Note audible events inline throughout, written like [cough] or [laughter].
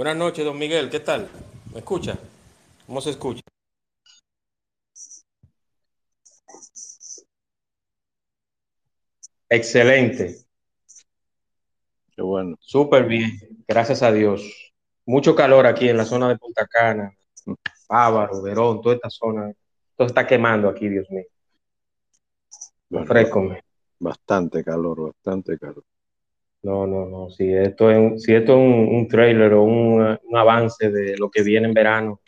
Buenas noches, don Miguel, ¿qué tal? ¿Me escucha? ¿Cómo se escucha? Excelente. Qué bueno. Súper bien, gracias a Dios. Mucho calor aquí en la zona de Punta Cana, Bávaro, Verón, toda esta zona. Todo está quemando aquí, Dios mío. Bueno, Bastante calor, bastante calor. No, no, no. Si esto es un, si esto es un, trailer o un, avance de lo que viene en verano,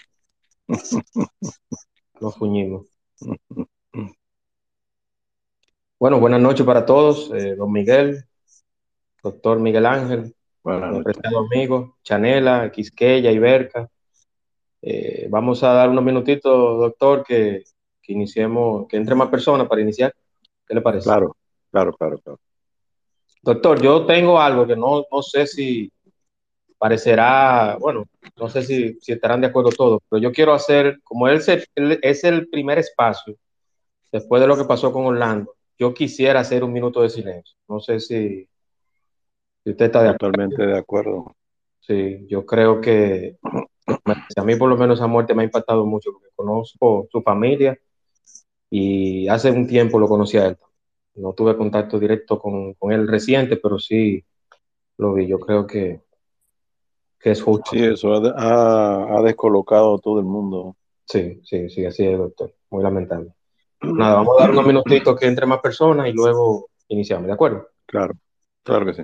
[laughs] nos fuñimos. [laughs] Bueno, buenas noches para todos. Eh, don Miguel, doctor Miguel Ángel, nuestro amigo, Chanela, Quisqueya, Iberca. Eh, vamos a dar unos minutitos, doctor, que, que iniciemos, que entre más personas para iniciar. ¿Qué le parece? Claro, claro, claro, claro. Doctor, yo tengo algo que no, no sé si parecerá, bueno, no sé si, si, estarán de acuerdo todos, pero yo quiero hacer, como él, es el primer espacio después de lo que pasó con Orlando, yo quisiera hacer un minuto de silencio. No sé si, usted está de acuerdo. Totalmente de acuerdo. Sí, yo creo que [clears throat] a mí por lo menos esa muerte me ha impactado mucho porque conozco su familia y hace un tiempo lo conocí a él no tuve contacto directo con, con, él reciente, pero sí lo vi. Yo creo que, que es justo. Sí, eso ha, ha, descolocado a todo el mundo. Sí, sí, sí, así es, doctor. Muy lamentable. Nada, vamos a dar unos minutitos que entre más personas y luego iniciamos, ¿de acuerdo? Claro, claro que sí.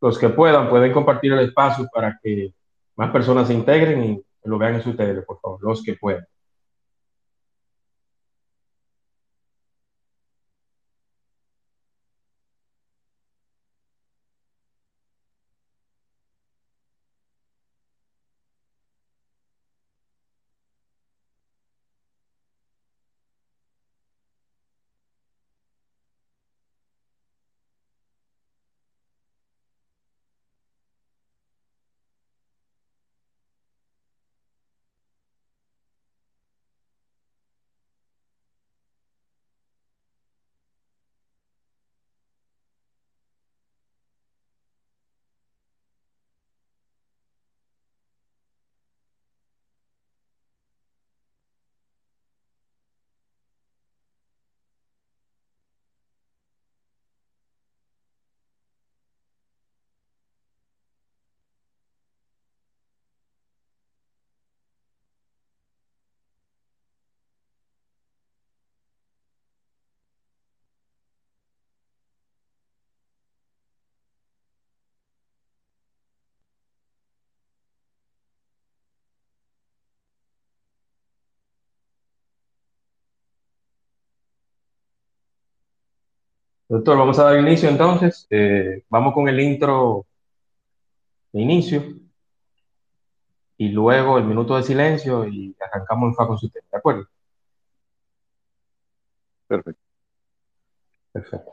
Los que puedan pueden compartir el espacio para que más personas se integren y lo vean en su tele, por favor, los que puedan. Doctor, vamos a dar inicio entonces. Eh, vamos con el intro de inicio y luego el minuto de silencio y arrancamos en fa con su tema, ¿de acuerdo? Perfecto. Perfecto.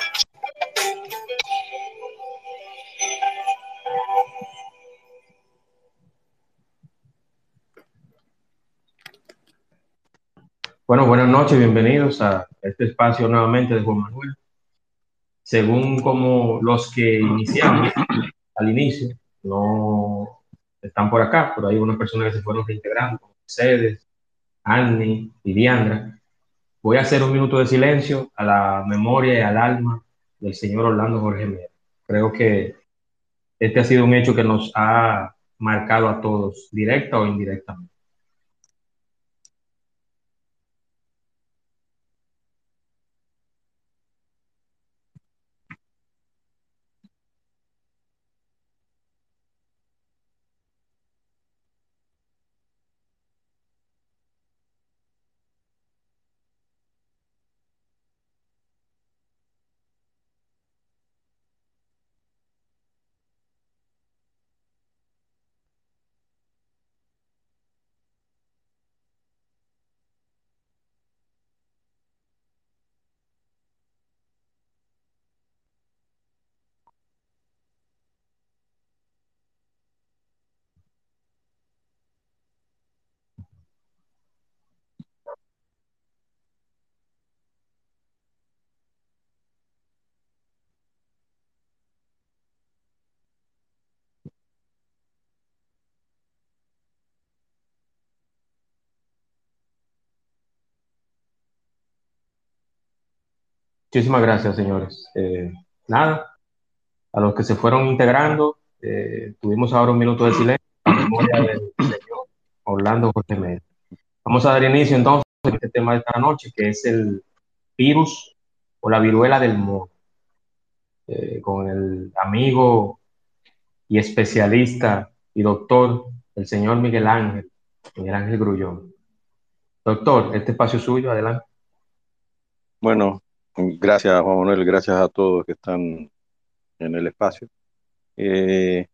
Bueno, buenas noches, bienvenidos a este espacio nuevamente de Juan Manuel. Según como los que iniciamos al inicio, no están por acá, pero hay unas personas que se fueron reintegrando, como Mercedes, Annie y Diandra. Voy a hacer un minuto de silencio a la memoria y al alma del señor Orlando Jorge Mera. Creo que este ha sido un hecho que nos ha marcado a todos, directa o indirectamente. Muchísimas gracias, señores. Eh, nada, a los que se fueron integrando, eh, tuvimos ahora un minuto de silencio del señor Orlando Jorge Mera. Vamos a dar inicio entonces a este tema de esta noche, que es el virus o la viruela del mono, eh, con el amigo y especialista y doctor, el señor Miguel Ángel, Miguel Ángel Grullón. Doctor, este espacio es suyo, adelante. Bueno, Gracias, Juan Manuel, gracias a todos que están en el espacio. Eh,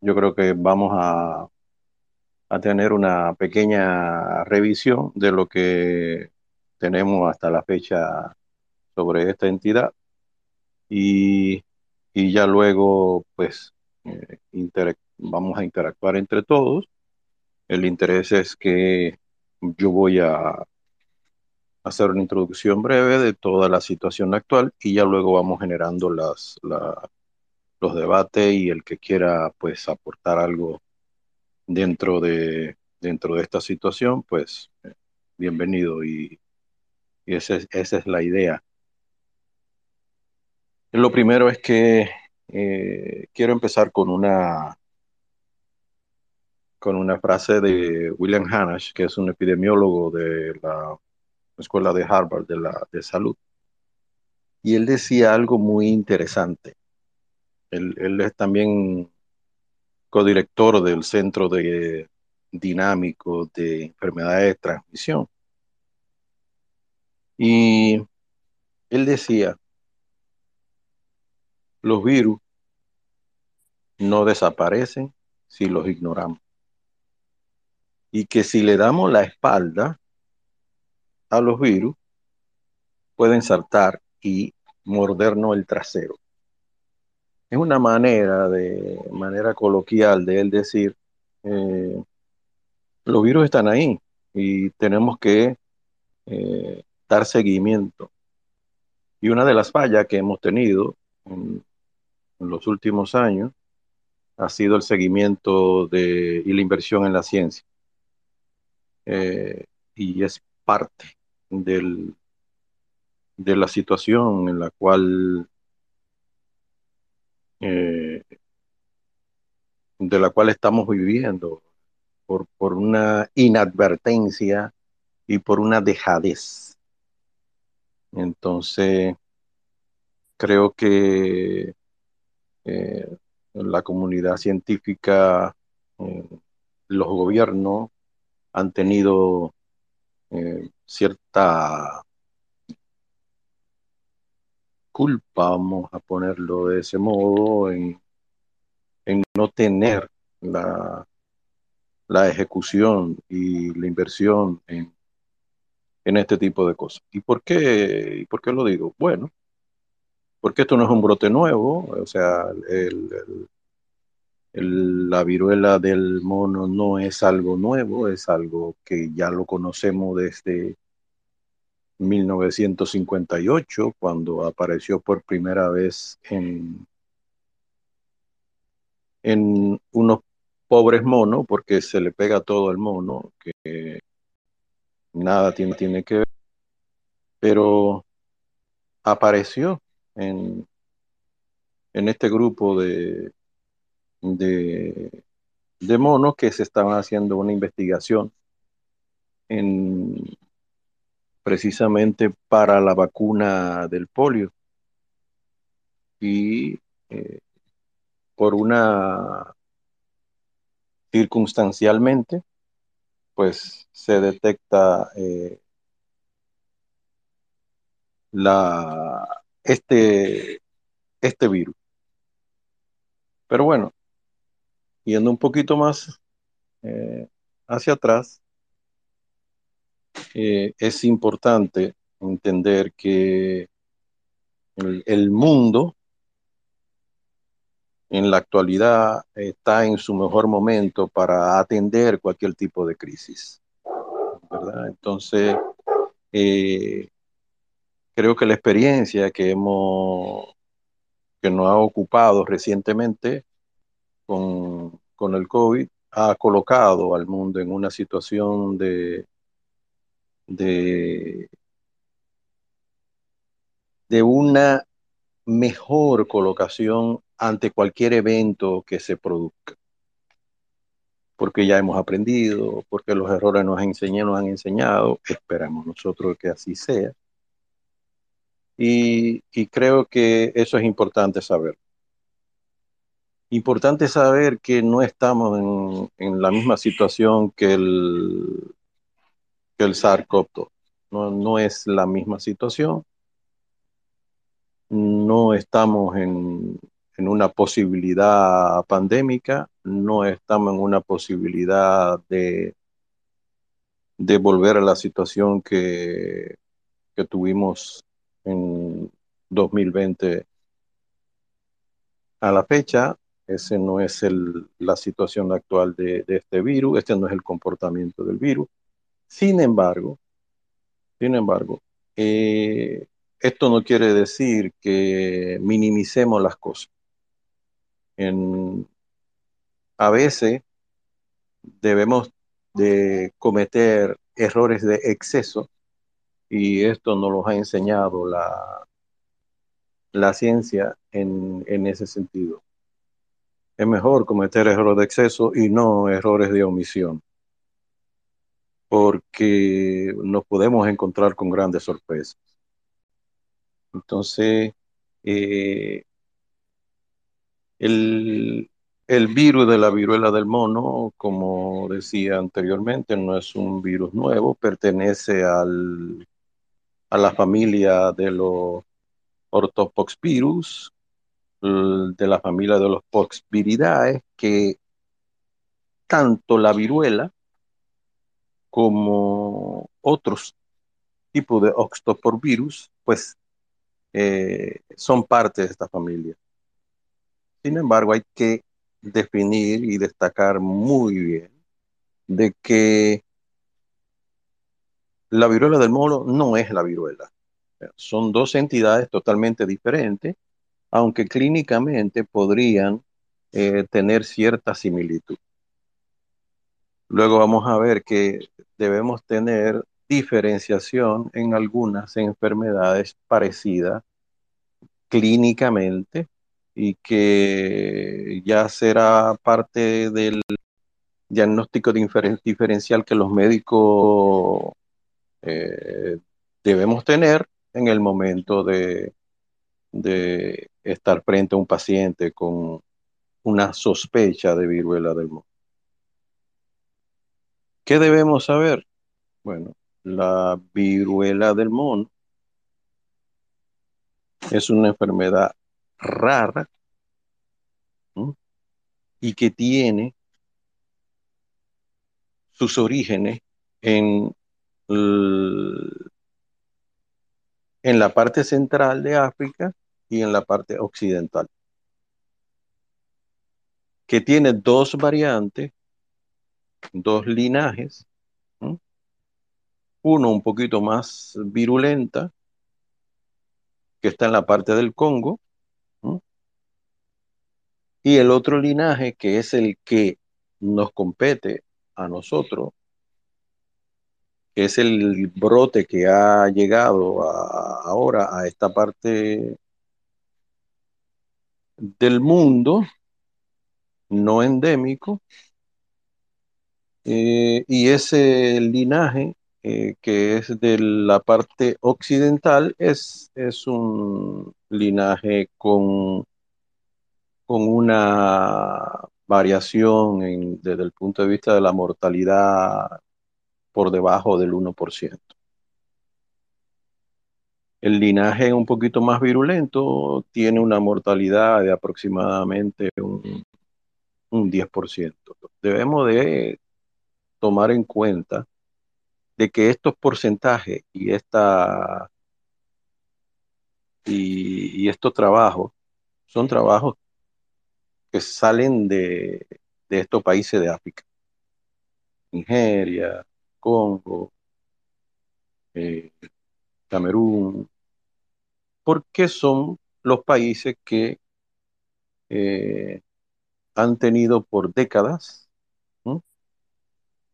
yo creo que vamos a, a tener una pequeña revisión de lo que tenemos hasta la fecha sobre esta entidad y, y ya luego pues eh, vamos a interactuar entre todos. El interés es que yo voy a hacer una introducción breve de toda la situación actual y ya luego vamos generando las, los debates y el que quiera pues aportar algo dentro de, dentro de esta situación, pues bienvenido y, esa, es, la idea. Lo primero es que eh, quiero empezar con una con una frase de William Hanash, que es un epidemiólogo de la escuela de Harvard de, la, de salud. Y él decía algo muy interesante. Él, es también codirector del Centro de Dinámico de Enfermedades de Transmisión. Y él decía, los virus no desaparecen si los ignoramos. Y que si le damos la espalda, a los virus pueden saltar y mordernos el trasero. Es una manera de manera coloquial de él decir eh, los virus están ahí y tenemos que eh, dar seguimiento. Y una de las fallas que hemos tenido en, los últimos años ha sido el seguimiento de, y la inversión en la ciencia. Eh, y es parte del, de la situación en la cual eh, de la cual estamos viviendo por, por una inadvertencia y por una dejadez. Entonces, creo que eh, la comunidad científica eh, los gobiernos han tenido eh, cierta culpa, vamos a ponerlo de ese modo, en, en no tener la, la ejecución y la inversión en, en este tipo de cosas. ¿Y por qué, por qué lo digo? Bueno, porque esto no es un brote nuevo, o sea, el, la viruela del mono no es algo nuevo, es algo que ya lo conocemos desde 1958, cuando apareció por primera vez en, en unos pobres monos, porque se le pega todo al mono, que nada tiene, tiene que ver, pero apareció en, en este grupo de, de, de monos que se estaban haciendo una investigación en, precisamente para la vacuna del polio. Y eh, por una circunstancialmente, pues se detecta eh, la, este, este virus. Pero bueno, yendo un poquito más eh, hacia atrás, eh, es importante entender que el, mundo en la actualidad está en su mejor momento para atender cualquier tipo de crisis. Entonces, eh, creo que la experiencia que hemos que nos ha ocupado recientemente con, con el COVID ha colocado al mundo en una situación de, de, una mejor colocación ante cualquier evento que se produzca. Porque ya hemos aprendido, porque los errores nos, nos han enseñado, esperamos nosotros que así sea. Y, y creo que eso es importante saber. Importante saber que no estamos en, la misma situación que el, que el SARS-CoV-2. No, es la misma situación. No estamos en, en una posibilidad pandémica, no estamos en una posibilidad de, de volver a la situación que tuvimos en 2020 a la fecha. Ese no es el, la situación actual de, este virus, este no es el comportamiento del virus. Sin embargo, sin embargo, eh, esto no quiere decir que minimicemos las cosas. A veces debemos de cometer errores de exceso y esto nos lo ha enseñado la, la ciencia en, en ese sentido. Es mejor cometer errores de exceso y no errores de omisión porque nos podemos encontrar con grandes sorpresas. Entonces, eh, el, el, virus de la viruela del mono, como decía anteriormente, no es un virus nuevo, pertenece al, a la familia de los ortopoxvirus, de la familia de los poxviridae, que tanto la viruela como otros tipos de virus, pues eh, son parte de esta familia. Sin embargo, hay que definir y destacar muy bien de que la viruela del mono no es la viruela. Son dos entidades totalmente diferentes, aunque clínicamente podrían eh, tener cierta similitud. Luego vamos a ver que debemos tener diferenciación en algunas enfermedades parecidas clínicamente y que ya será parte del diagnóstico diferencial que los médicos eh, debemos tener en el momento de, de estar frente a un paciente con una sospecha de viruela del mono. ¿Qué debemos saber? Bueno, la viruela del mono es una enfermedad rara y que tiene sus orígenes en, en la parte central de África y en la parte occidental, que tiene dos variantes, dos linajes, uno un poquito más virulenta, que está en la parte del Congo, y el otro linaje, que es el que nos compete a nosotros, que es el brote que ha llegado ahora a esta parte del mundo no endémico, eh, y ese linaje eh, que es de la parte occidental es, es un linaje con con una variación desde el punto de vista de la mortalidad por debajo del 1%. El linaje un poquito más virulento tiene una mortalidad de aproximadamente un, un 10%. Debemos de tomar en cuenta de que estos porcentajes y, esta, y, estos trabajos son trabajos que salen de, estos países de África. Nigeria, Congo, eh, Camerún, porque son los países que eh, han tenido por décadas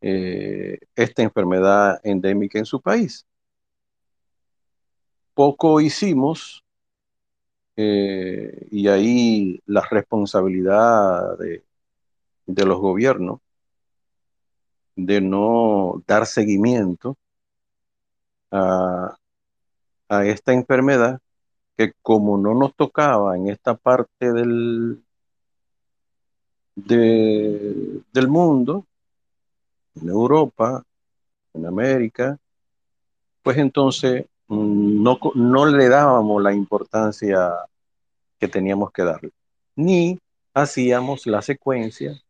eh, esta enfermedad endémica en su país. Poco hicimos eh, y ahí la responsabilidad de, los gobiernos de no dar seguimiento a, esta enfermedad que como no nos tocaba en esta parte del, del mundo, en Europa, en América, pues entonces no, no le dábamos la importancia que teníamos que darle, ni hacíamos la secuencia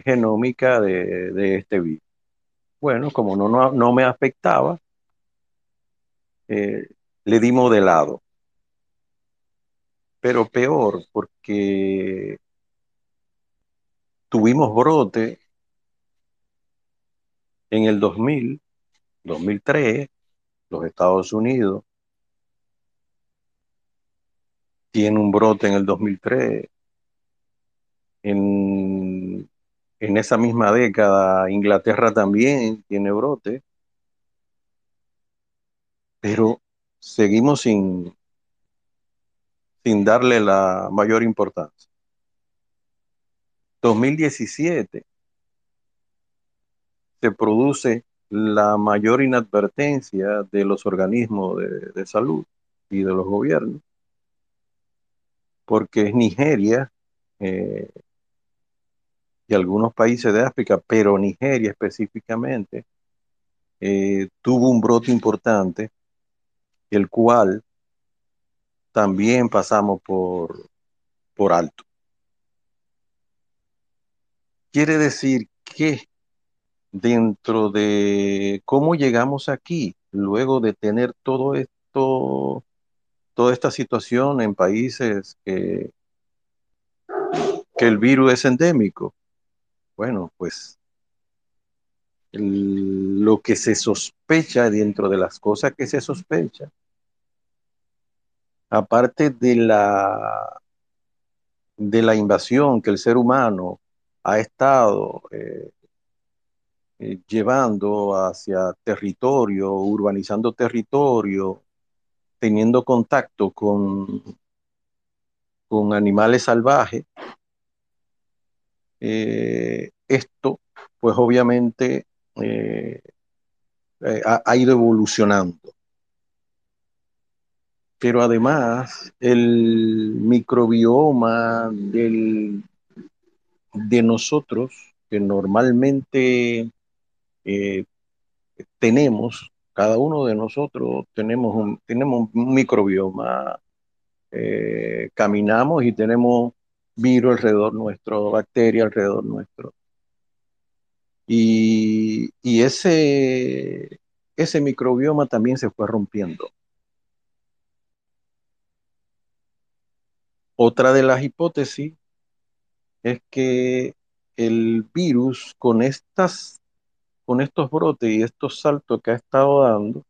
genómica de, este virus. Bueno, como no, no, me afectaba, eh, le dimos de lado. Pero peor, porque tuvimos brote en el 2000, 2003, los Estados Unidos, tiene un brote en el 2003. En, en esa misma década, Inglaterra también tiene brote. Pero seguimos sin, sin darle la mayor importancia. 2017 se produce la mayor inadvertencia de los organismos de, salud y de los gobiernos, porque es Nigeria eh, y algunos países de África, pero Nigeria específicamente, eh, tuvo un brote importante, el cual también pasamos por, por alto. Quiere decir que dentro de cómo llegamos aquí, luego de tener todo esto, toda esta situación en países que, que el virus es endémico. Bueno, pues lo que se sospecha dentro de las cosas que se sospecha, aparte de la de la invasión que el ser humano ha estado eh, eh, llevando hacia territorio, urbanizando territorio, teniendo contacto con, con animales salvajes, eh, esto pues obviamente ha, ido evolucionando. Pero además el microbioma de nosotros, que normalmente eh, tenemos, cada uno de nosotros tenemos un, tenemos un microbioma, eh, caminamos y tenemos virus alrededor nuestro, bacterias alrededor nuestro. Y, y ese, ese microbioma también se fue rompiendo. Otra de las hipótesis es que el virus con estas con estos brotes y estos saltos que ha estado dando,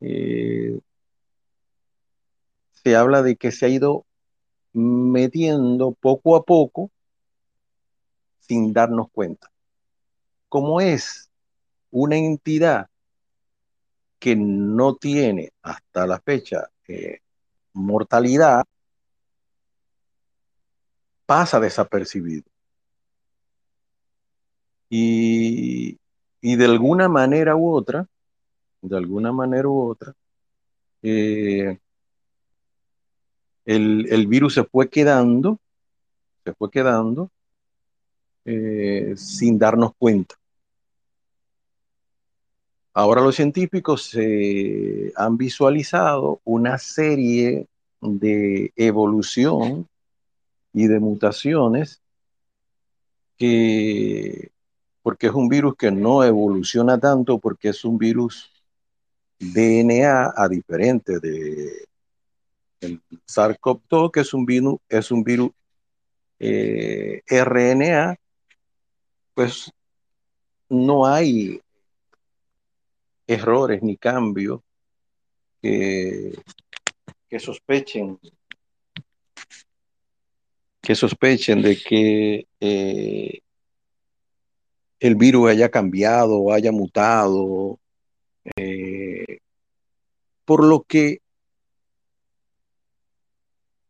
eh, se habla de que se ha ido metiendo poco a poco sin darnos cuenta. Como es una entidad que no tiene hasta la fecha eh, mortalidad, pasa desapercibido. Y, de alguna manera u otra, de alguna manera u otra, eh, el, virus se fue quedando, se fue quedando eh, sin darnos cuenta. Ahora los científicos se han visualizado una serie de evolución y de mutaciones que porque es un virus que no evoluciona tanto, porque es un virus DNA a diferente de el SARS-CoV-2, que es un virus, es un virus eh, RNA, pues no hay errores ni cambios que, que sospechen que sospechen de que eh, el virus haya cambiado haya mutado, eh, por lo que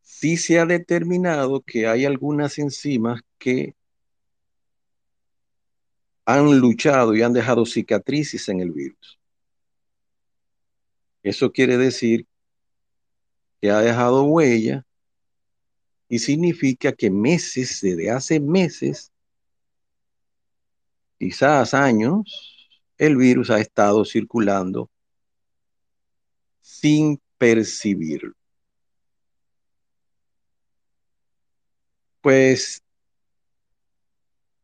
sí se ha determinado que hay algunas enzimas que han luchado y han dejado cicatrices en el virus. Eso quiere decir que ha dejado huella y significa que meses, desde hace meses, quizás años, el virus ha estado circulando sin percibirlo. Pues,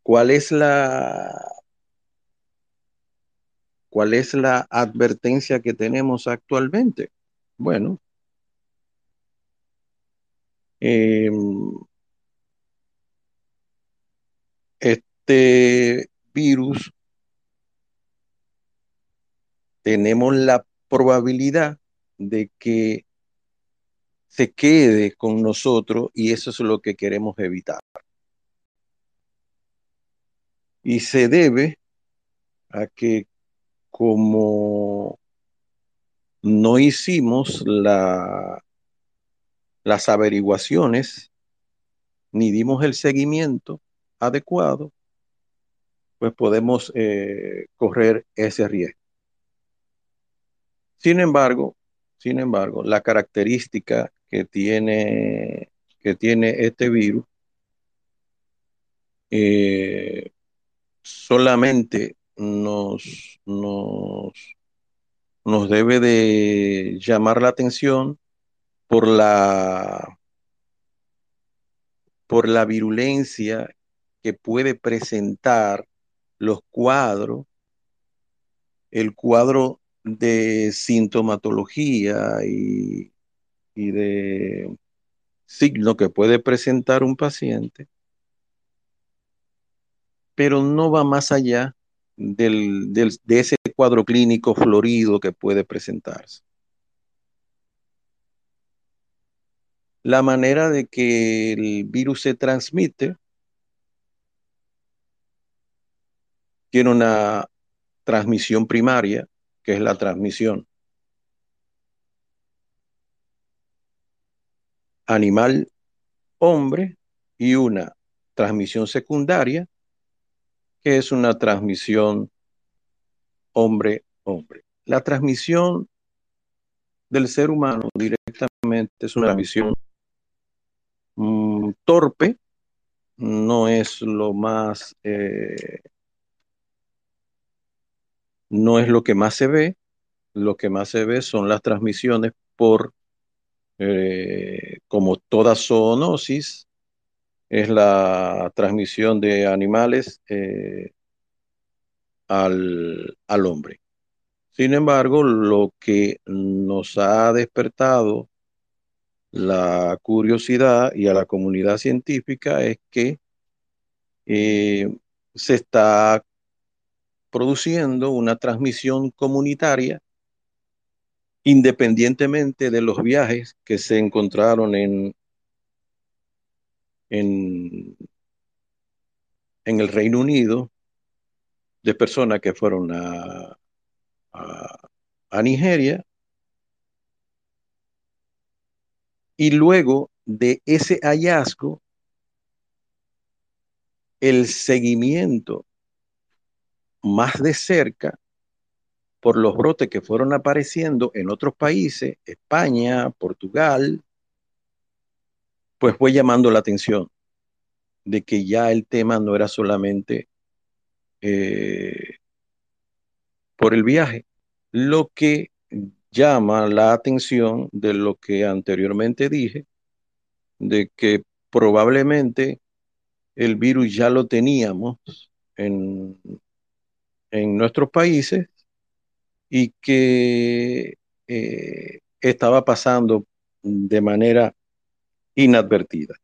¿cuál es la cuál es la advertencia que tenemos actualmente? Bueno, em, este virus, tenemos la probabilidad de que se quede con nosotros y eso es lo que queremos evitar. Y se debe a que como no hicimos la, las averiguaciones ni dimos el seguimiento adecuado, pues podemos eh, correr ese riesgo. Sin embargo, sin embargo, la característica que tiene, que tiene este virus eh, solamente nos, nos, nos debe de llamar la atención por la, por la virulencia que puede presentar los cuadros, el cuadro de sintomatología y, de signo que puede presentar un paciente, pero no va más allá del, de ese cuadro clínico florido que puede presentarse. La manera de que el virus se transmite tiene una transmisión primaria, que es la transmisión animal-hombre, y una transmisión secundaria, que es una transmisión hombre-hombre. La transmisión del ser humano directamente es una transmisión torpe, no es lo más eh, no es lo que más se ve, lo que más se ve son las transmisiones por, eh, como toda zoonosis, es la transmisión de animales eh, al, al hombre. Sin embargo, lo que nos ha despertado la curiosidad y a la comunidad científica es que eh, se está produciendo una transmisión comunitaria independientemente de los viajes que se encontraron en, en, el Reino Unido de personas que fueron a, a, Nigeria y luego de ese hallazgo el seguimiento más de cerca por los brotes que fueron apareciendo en otros países, España, Portugal, pues fue llamando la atención de que ya el tema no era solamente eh, por el viaje, lo que llama la atención de lo que anteriormente dije, de que probablemente el virus ya lo teníamos en, en nuestros países y que eh, estaba pasando de manera inadvertida.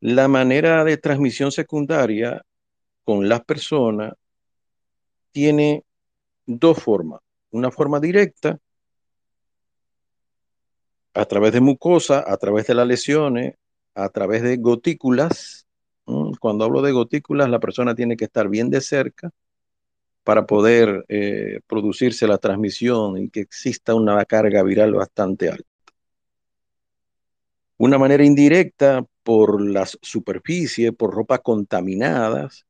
La manera de transmisión secundaria con las personas tiene dos formas. Una forma directa, a través de mucosa, a través de las lesiones, a través de gotículas. Cuando hablo de gotículas, la persona tiene que estar bien de cerca para poder eh, producirse la transmisión y que exista una carga viral bastante alta. Una manera indirecta por las superficies, por ropas contaminadas.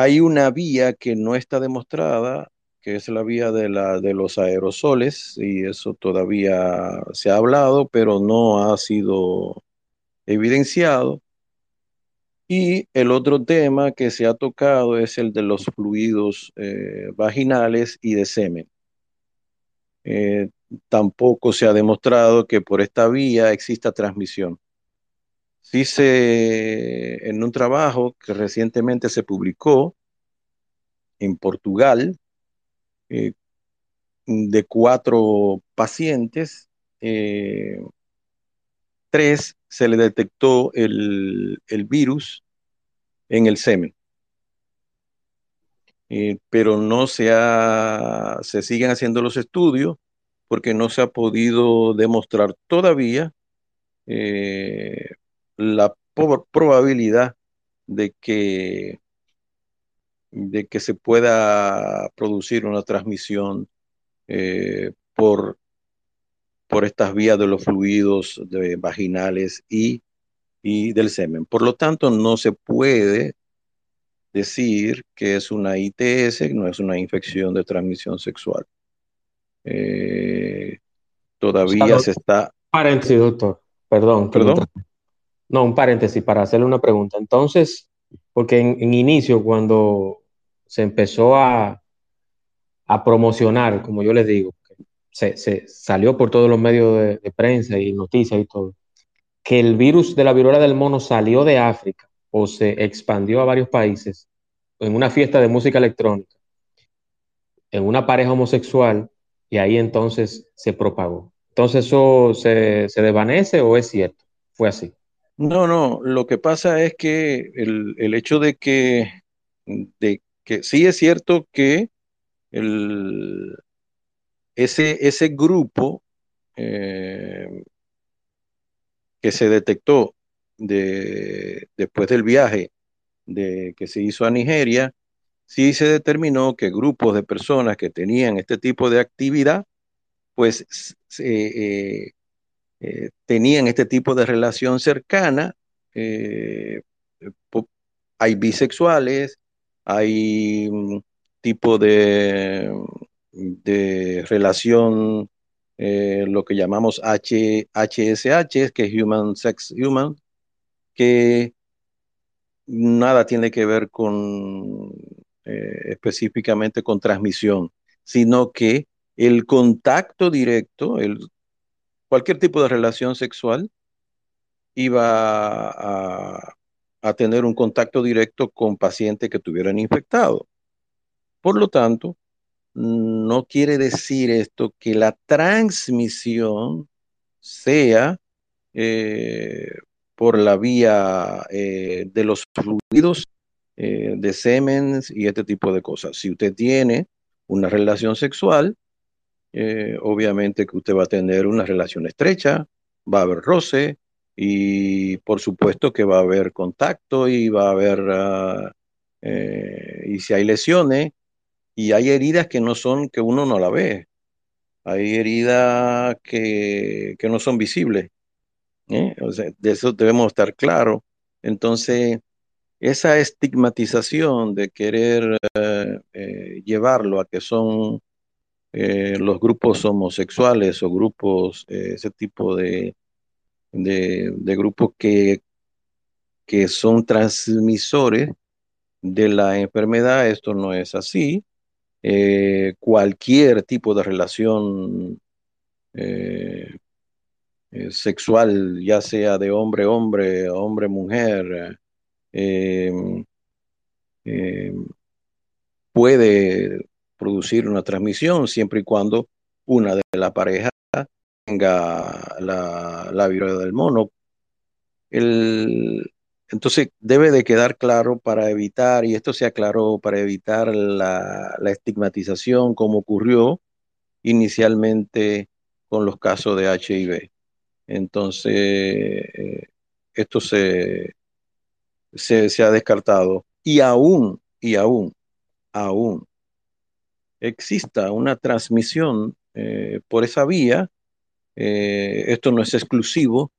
Hay una vía que no está demostrada, que es la vía de, los aerosoles, y eso todavía se ha hablado, pero no ha sido evidenciado y el otro tema que se ha tocado es el de los fluidos eh, vaginales y de semen. Eh, tampoco se ha demostrado que por esta vía exista transmisión. Sí se, en un trabajo que recientemente se publicó en Portugal, eh, de cuatro pacientes, tres se le detectó el, virus en el semen. Eh, pero no se ha, se siguen haciendo los estudios porque no se ha podido demostrar todavía eh, la probabilidad de que, de que se pueda producir una transmisión eh, por por estas vías de los fluidos vaginales y, del semen. Por lo tanto, no se puede decir que es una ITS, no es una infección de transmisión sexual. Eh, todavía se está... Paréntesis, doctor. Perdón. ¿Perdón? No, un paréntesis para hacerle una pregunta. Entonces, porque en, inicio, cuando se empezó a, a promocionar, como yo les digo, se, salió por todos los medios de, prensa y noticias y todo, que el virus de la viruela del mono salió de África o se expandió a varios países en una fiesta de música electrónica, en una pareja homosexual, y ahí entonces se propagó. Entonces, ¿eso se, se desvanece o es cierto? Fue así. No, no, lo que pasa es que el, el hecho de que, de que sí es cierto que el, ese, grupo eh, que se detectó después del viaje de, que se hizo a Nigeria, sí se determinó que grupos de personas que tenían este tipo de actividad, pues eh, eh, tenían este tipo de relación cercana. hay bisexuales, hay mm, tipo de de relación, eh, lo que llamamos H, HSH, que es Human Sex Human, que nada tiene que ver con eh, específicamente con transmisión, sino que el contacto directo, el, cualquier tipo de relación sexual, iba a, tener un contacto directo con pacientes que tuvieran infectado. Por lo tanto, no quiere decir esto que la transmisión sea eh, por la vía eh, de los fluidos eh, de semen y este tipo de cosas. Si usted tiene una relación sexual, obviamente que usted va a tener una relación estrecha, va a haber roce y por supuesto que va a haber contacto y va a haber, ah, y si hay lesiones, y hay heridas que no son, que uno no la ve. Hay heridas que, que no son visibles. ¿eh? De eso debemos estar claros. Entonces, esa estigmatización de querer eh, eh, llevarlo a que son los grupos homosexuales o grupos, ese tipo de, de, grupos que, que son transmisores de la enfermedad, esto no es así. cualquier tipo de relación eh, sexual, ya sea de hombre hombre, hombre mujer, eh, eh, puede producir una transmisión siempre y cuando una de la pareja tenga la, la viruela del mono. El, entonces debe de quedar claro para evitar, y esto se aclaró para evitar la, la estigmatización como ocurrió inicialmente con los casos de HIV. Entonces, eh, esto se, se, ha descartado. Y aún, y aún, aún exista una transmisión eh, por esa vía, eh, esto no es exclusivo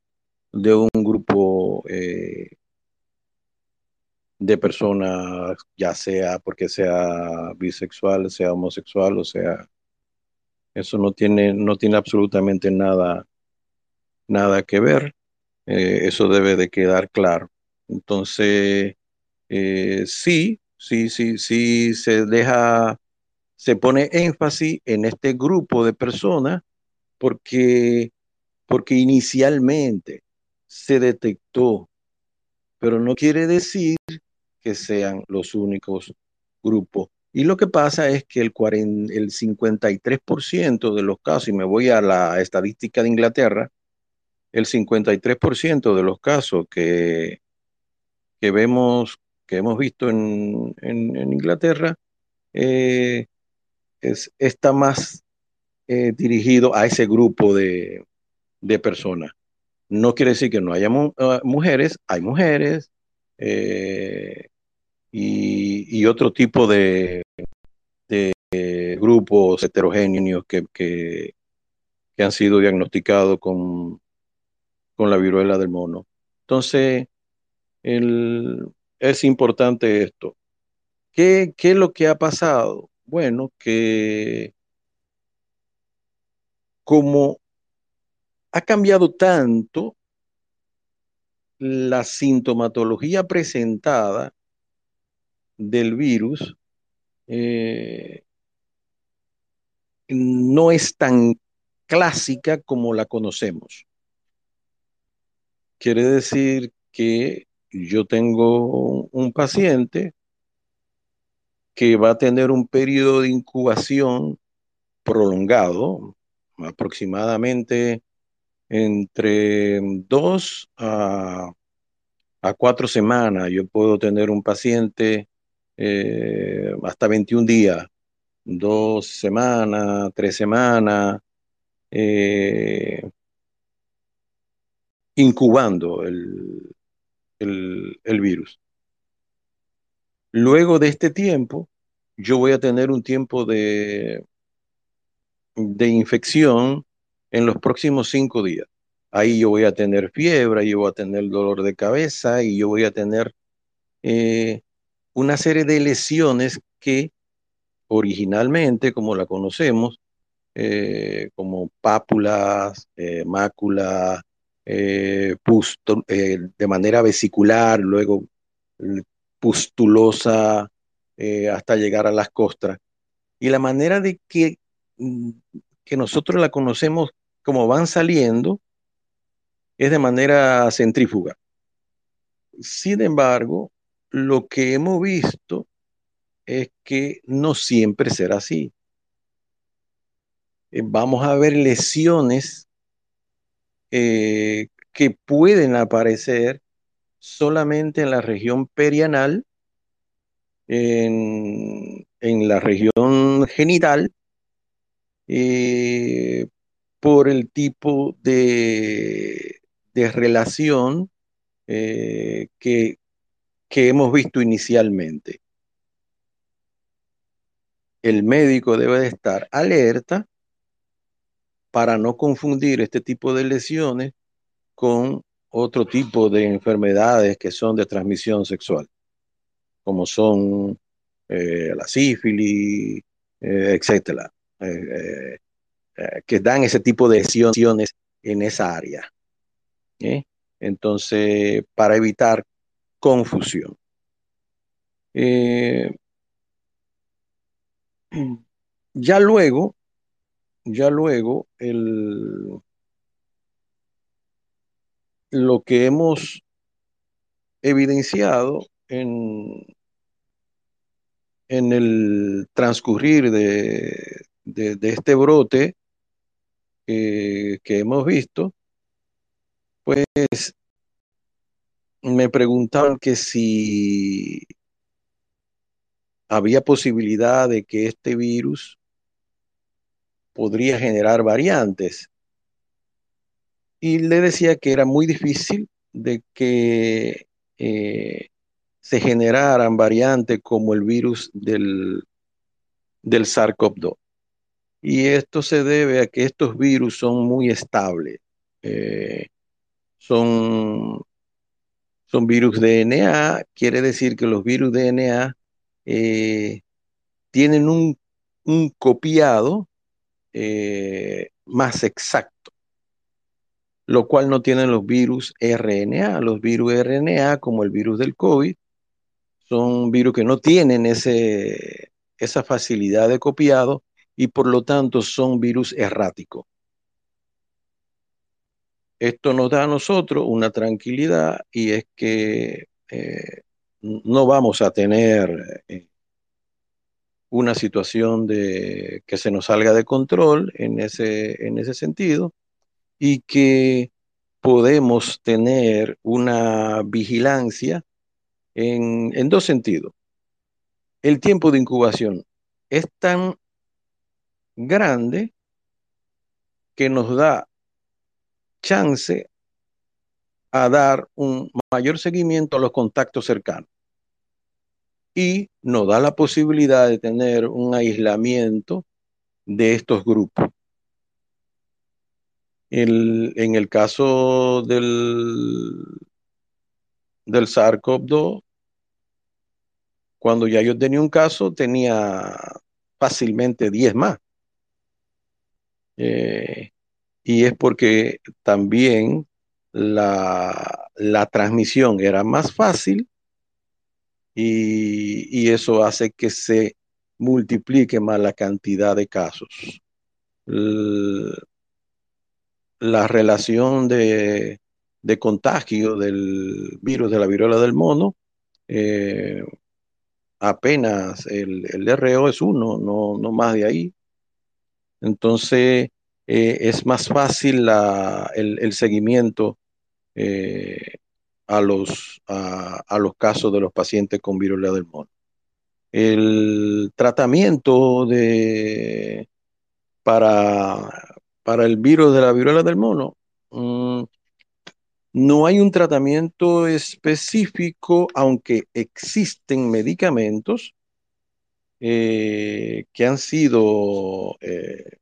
de un grupo de personas, ya sea porque sea bisexual, sea homosexual, o sea, eso no tiene, no tiene absolutamente nada nada que ver. Eh, eso debe de quedar claro. Entonces, eh, sí, sí, sí, sí se deja, se pone énfasis en este grupo de personas porque, porque inicialmente se detectó, pero no quiere decir que sean los únicos grupos. Y lo que pasa es que el, el 53% de los casos, y me voy a la estadística de Inglaterra, el 53% de los casos que, que vemos, que hemos visto en, Inglaterra, eh, es, está más eh, dirigido a ese grupo de, personas. No quiere decir que no haya ah, mujeres, hay mujeres eh, y, otro tipo de, de grupos heterogéneos que, que, que han sido diagnosticados con con la viruela del mono. Entonces, es importante esto. ¿Qué, ¿Qué es lo que ha pasado? Bueno, que como ha cambiado tanto la sintomatología presentada del virus, eh, no es tan clásica como la conocemos. Quiere decir que yo tengo un paciente que va a tener un periodo de incubación prolongado, aproximadamente entre dos a, cuatro semanas. Yo puedo tener un paciente eh, hasta 21 días, dos semanas, tres semanas. Eh, incubando el, el, virus. Luego de este tiempo, yo voy a tener un tiempo de, de infección en los próximos cinco días. Ahí yo voy a tener fiebre, yo voy a tener dolor de cabeza y yo voy a tener eh, una serie de lesiones que originalmente, como la conocemos, eh, como pápulas, eh, máculas, eh, de manera vesicular, luego pustulosa eh, hasta llegar a las costras. Y la manera de que, mm, que nosotros la conocemos como van saliendo es de manera centrífuga. Sin embargo, lo que hemos visto es que no siempre será así. Eh, vamos a ver lesiones eh, que pueden aparecer solamente en la región perianal, en, la región genital, eh, por el tipo de, relación que, que hemos visto inicialmente. El médico debe de estar alerta para no confundir este tipo de lesiones con otro tipo de enfermedades que son de transmisión sexual, como son eh, la sífilis, eh, etcétera, eh, que dan ese tipo de lesiones en esa área. Entonces, para evitar confusión. [clears throat] ya luego, ya luego, el, lo que hemos evidenciado en, en el transcurrir de, este brote que hemos visto, pues me preguntaban que si había posibilidad de que este virus podría generar variantes. Y le decía que era muy difícil de que eh, se generaran variantes como el virus del, del SARS-CoV-2. Y esto se debe a que estos virus son muy estables. Eh, son, son virus DNA, quiere decir que los virus DNA eh, tienen un, un copiado eh, más exacto, lo cual no tienen los virus RNA. Los virus RNA, como el virus del COVID, son virus que no tienen ese, esa facilidad de copiado y por lo tanto son virus erráticos. Esto nos da a nosotros una tranquilidad y es que eh, no vamos a tener eh, una situación de que se nos salga de control en ese, en ese sentido y que podemos tener una vigilancia en, en dos sentidos. El tiempo de incubación es tan grande que nos da chance a dar un mayor seguimiento a los contactos cercanos y nos da la posibilidad de tener un aislamiento de estos grupos. En el caso del, del SARS-CoV-2, cuando ya yo tenía un caso, tenía fácilmente 10 más. Eh, y es porque también la, la transmisión era más fácil y, eso hace que se multiplique más la cantidad de casos. La relación de, contagio del virus de la viruela del mono, eh, apenas el, el, es uno, no, no más de ahí. Entonces, eh, es más fácil el, seguimiento eh, a los, a, los casos de los pacientes con viruela del mono. El tratamiento de, para, para el virus de la viruela del mono, mm, no hay un tratamiento específico, aunque existen medicamentos eh, que han sido eh,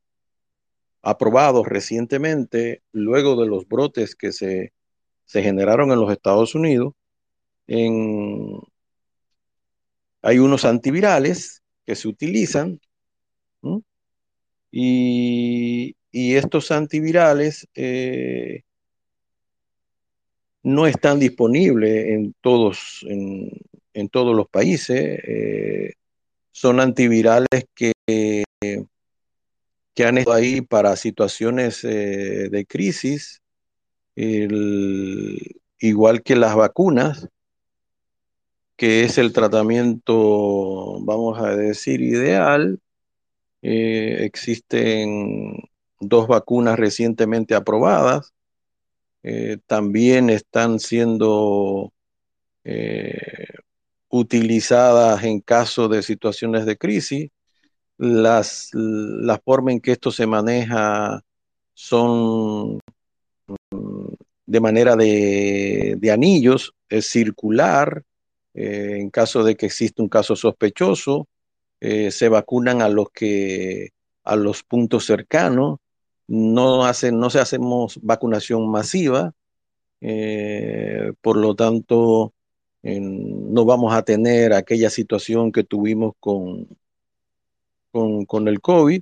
aprobados recientemente, luego de los brotes que se se generaron en los Estados Unidos. hay unos antivirales que se utilizan y, estos antivirales eh, no están disponibles en todos, en, en todos los países. Eh, son antivirales que, que han estado ahí para situaciones eh, de crisis, igual que las vacunas, que es el tratamiento, vamos a decir, ideal. Existen dos vacunas recientemente aprobadas. también están siendo utilizadas en caso de situaciones de crisis. Las, la forma en que esto se maneja son mm, de manera de, anillos, es circular. Eh, en caso de que exista un caso sospechoso, eh, se vacunan a los que a los puntos cercanos. No, hacen, no se hacemos vacunación masiva, eh, por lo tanto, no vamos a tener aquella situación que tuvimos con, con, el COVID,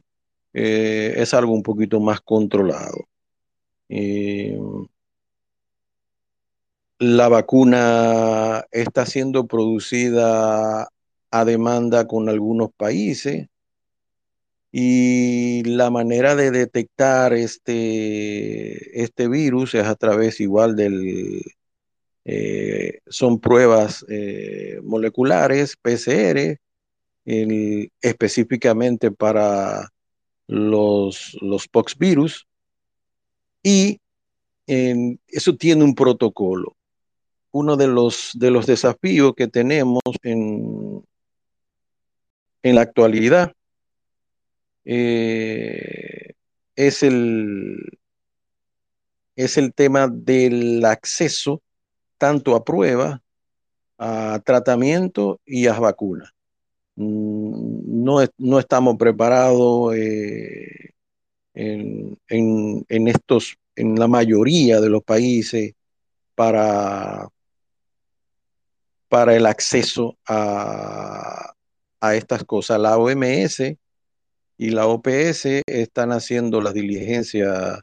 eh, es algo un poquito más controlado. Eh, la vacuna está siendo producida a demanda con algunos países y la manera de detectar este, este virus es a través igual del, eh, son pruebas eh, moleculares, PCR, específicamente para los, los virus y eso tiene un protocolo. Uno de los, de los desafíos que tenemos en, en la actualidad eh, es, el, es el tema del acceso tanto a prueba, a tratamiento y a vacunas. Mm, no, no estamos preparados eh, en, estos, en la mayoría de los países para, para el acceso a, a estas cosas. La OMS y la OPS están haciendo las diligencias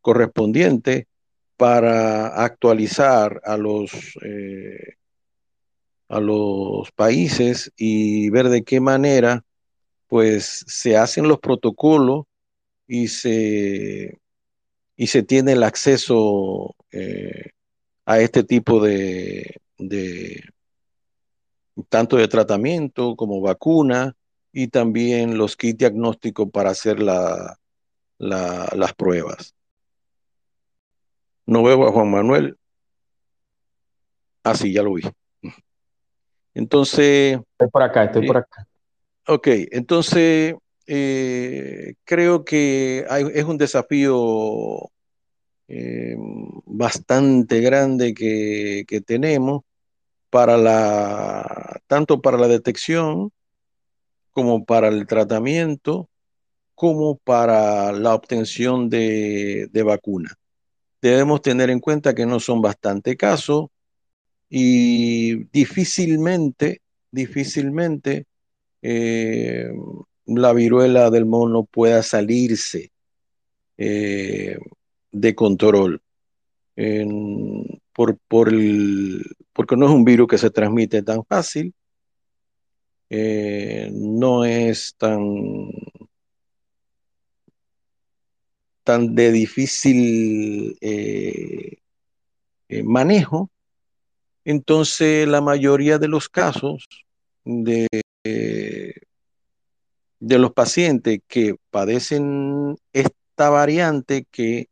correspondientes para actualizar a los, eh, a los países y ver de qué manera pues se hacen los protocolos y se, y se tiene el acceso eh, a este tipo de, de, tanto de tratamiento como vacuna y también los kits diagnósticos para hacer la, las pruebas. No veo a Juan Manuel. Ah, sí, ya lo vi. Entonces. Estoy por acá, estoy por acá. Ok, entonces eh, creo que es un desafío eh, bastante grande que, que, tenemos para la, tanto para la detección como para el tratamiento, como para la obtención de, de vacunas debemos tener en cuenta que no son bastante casos y difícilmente, difícilmente eh, la viruela del mono pueda salirse eh, de control. por, por el, porque no es un virus que se transmite tan fácil, eh, no es tan tan de difícil eh, eh, manejo, entonces la mayoría de los casos de, de los pacientes que padecen esta variante que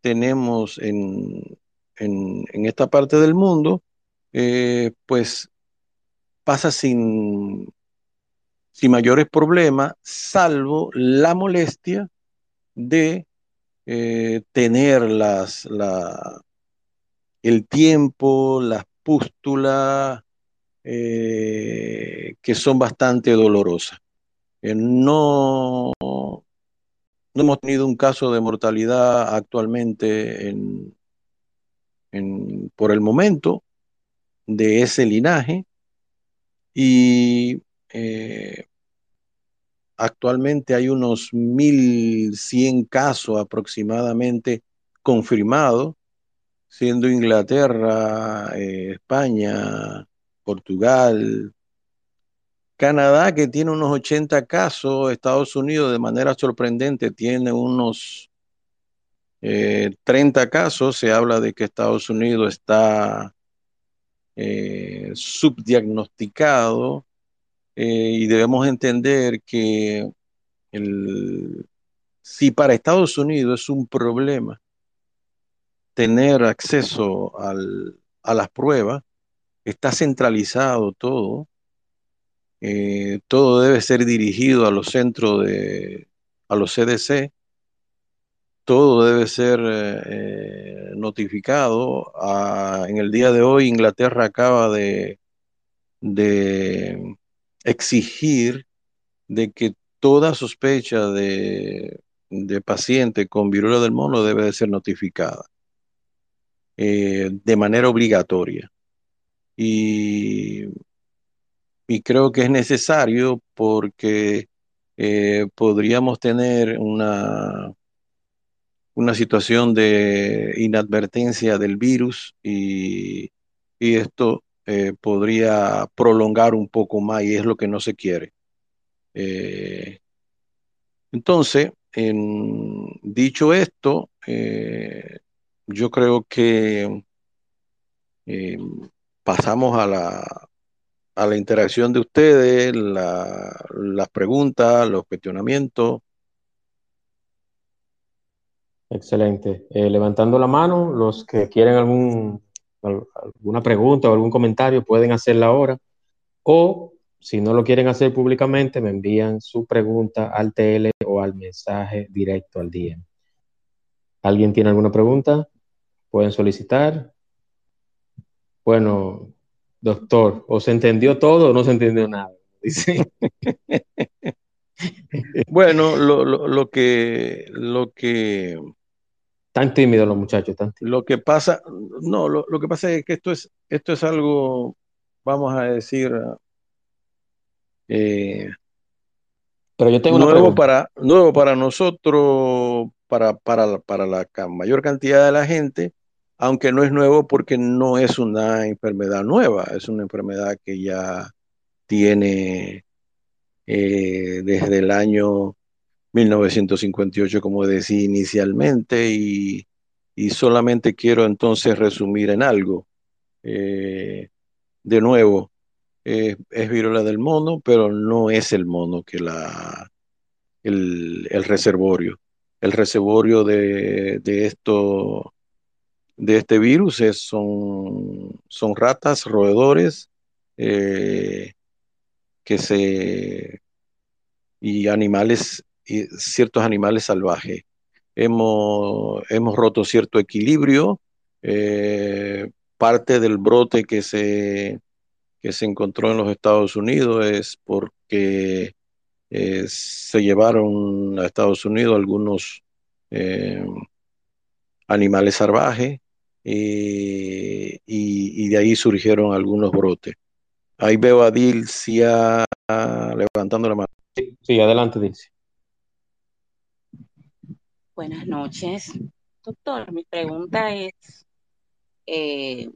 tenemos en, en, esta parte del mundo, pues pasa sin, sin mayores problemas, salvo la molestia de eh, tener las, la, el tiempo, las pústulas, eh, que son bastante dolorosas. Eh, no, no hemos tenido un caso de mortalidad actualmente en, en, por el momento de ese linaje y Actualmente hay unos 1.100 casos aproximadamente confirmados, siendo Inglaterra, eh, España Portugal, Canadá que tiene unos 80 casos, Estados Unidos de manera sorprendente tiene unos 30 casos, se habla de que Estados Unidos está subdiagnosticado y debemos entender que el, si para Estados Unidos es un problema tener acceso a las pruebas, está centralizado todo, eh, todo debe ser dirigido a los centros de, a los CDC, todo debe ser eh, notificado. en el día de hoy Inglaterra acaba de, exigir de que toda sospecha de, paciente con viruela del mono debe de ser notificada eh, de manera obligatoria. Y, creo que es necesario porque eh, podríamos tener una, una situación de inadvertencia del virus y, esto eh, podría prolongar un poco más y es lo que no se quiere. Eh, entonces, dicho esto, eh, yo creo que pasamos a la, a la interacción de ustedes, las preguntas, los cuestionamientos. Excelente. levantando la mano, los que quieren alguna pregunta o algún comentario pueden hacerla ahora. O si no lo quieren hacer públicamente, me envían su pregunta al TL o al mensaje directo al DM. ¿Alguien tiene alguna pregunta? Pueden solicitar. Bueno, doctor, ¿o se entendió todo o no se entendió nada? [laughs] [laughs] bueno, lo, que, lo que Tan tímidos los muchachos, tan Lo que pasa, no, lo, lo, que pasa es que esto es, esto es algo, vamos a decir, eh, Pero yo tengo nuevo, para, nuevo para nosotros, para, para, para la mayor cantidad de la gente, aunque no es nuevo porque no es una enfermedad nueva, es una enfermedad que ya tiene eh, desde el año 1958, como decía inicialmente, y, solamente quiero entonces resumir en algo. Eh, de nuevo, es viruela del mono, pero no es el mono que la el, reservorio. El reservorio de, esto de este virus es, son, son ratas, roedores, eh, que se y animales, y ciertos animales salvajes. Hemos, hemos roto cierto equilibrio, eh, parte del brote que se que se encontró en los Estados Unidos es porque eh, se llevaron a Estados Unidos algunos eh, animales salvajes y, de ahí surgieron algunos brotes. Ahí veo a Dilcia levantando la mano. Sí, adelante, Dilcia. Buenas noches. Doctor, mi pregunta es, eh,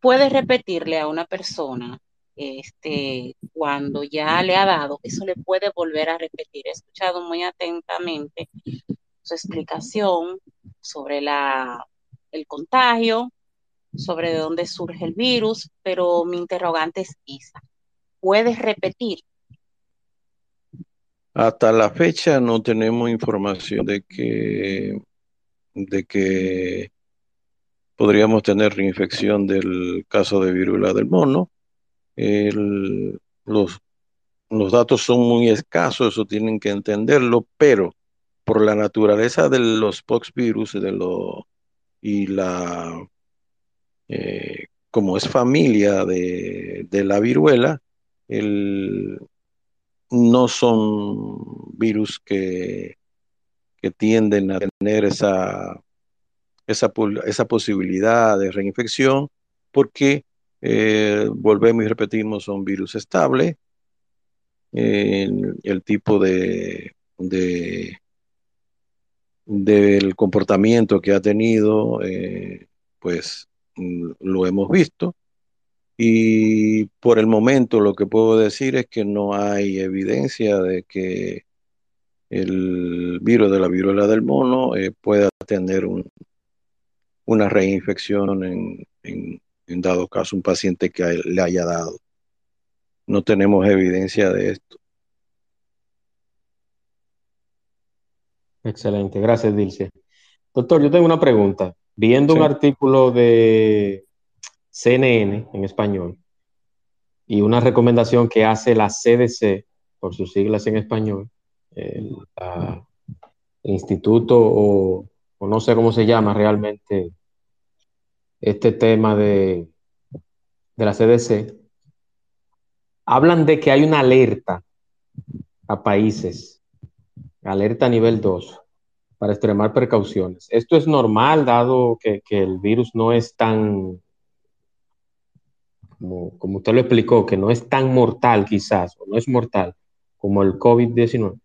puede repetirle a una persona este, cuando ya le ha dado, eso le puede volver a repetir. He escuchado muy atentamente su explicación sobre la, el contagio, sobre de dónde surge el virus, pero mi interrogante es esa. ¿Puedes repetir? Hasta la fecha no tenemos información de que, de que podríamos tener reinfección del caso de viruela del mono. los, los datos son muy escasos, eso tienen que entenderlo, pero por la naturaleza de los poxvirus de lo, y la eh, como es familia de, la viruela, no son virus que, tienden a tener esa posibilidad de reinfección porque, eh, volvemos y repetimos, son virus estables. el tipo de, comportamiento que ha tenido, eh, pues lo hemos visto. Y por el momento lo que puedo decir es que no hay evidencia de que el virus de la viruela del mono eh, pueda tener un, una reinfección en, en, dado caso un paciente que le haya dado. No tenemos evidencia de esto. Excelente, gracias Dilce. Doctor, yo tengo una pregunta. Viendo sí. un artículo de CNN en español y una recomendación que hace la CDC, por sus siglas en español, el, la, instituto o, o, no sé cómo se llama realmente este tema de, de la CDC, hablan de que hay una alerta a países, alerta a nivel 2, para extremar precauciones. Esto es normal, dado que, que el virus no es tan, como, como, usted lo explicó, que no es tan mortal quizás, o no es mortal como el COVID-19. O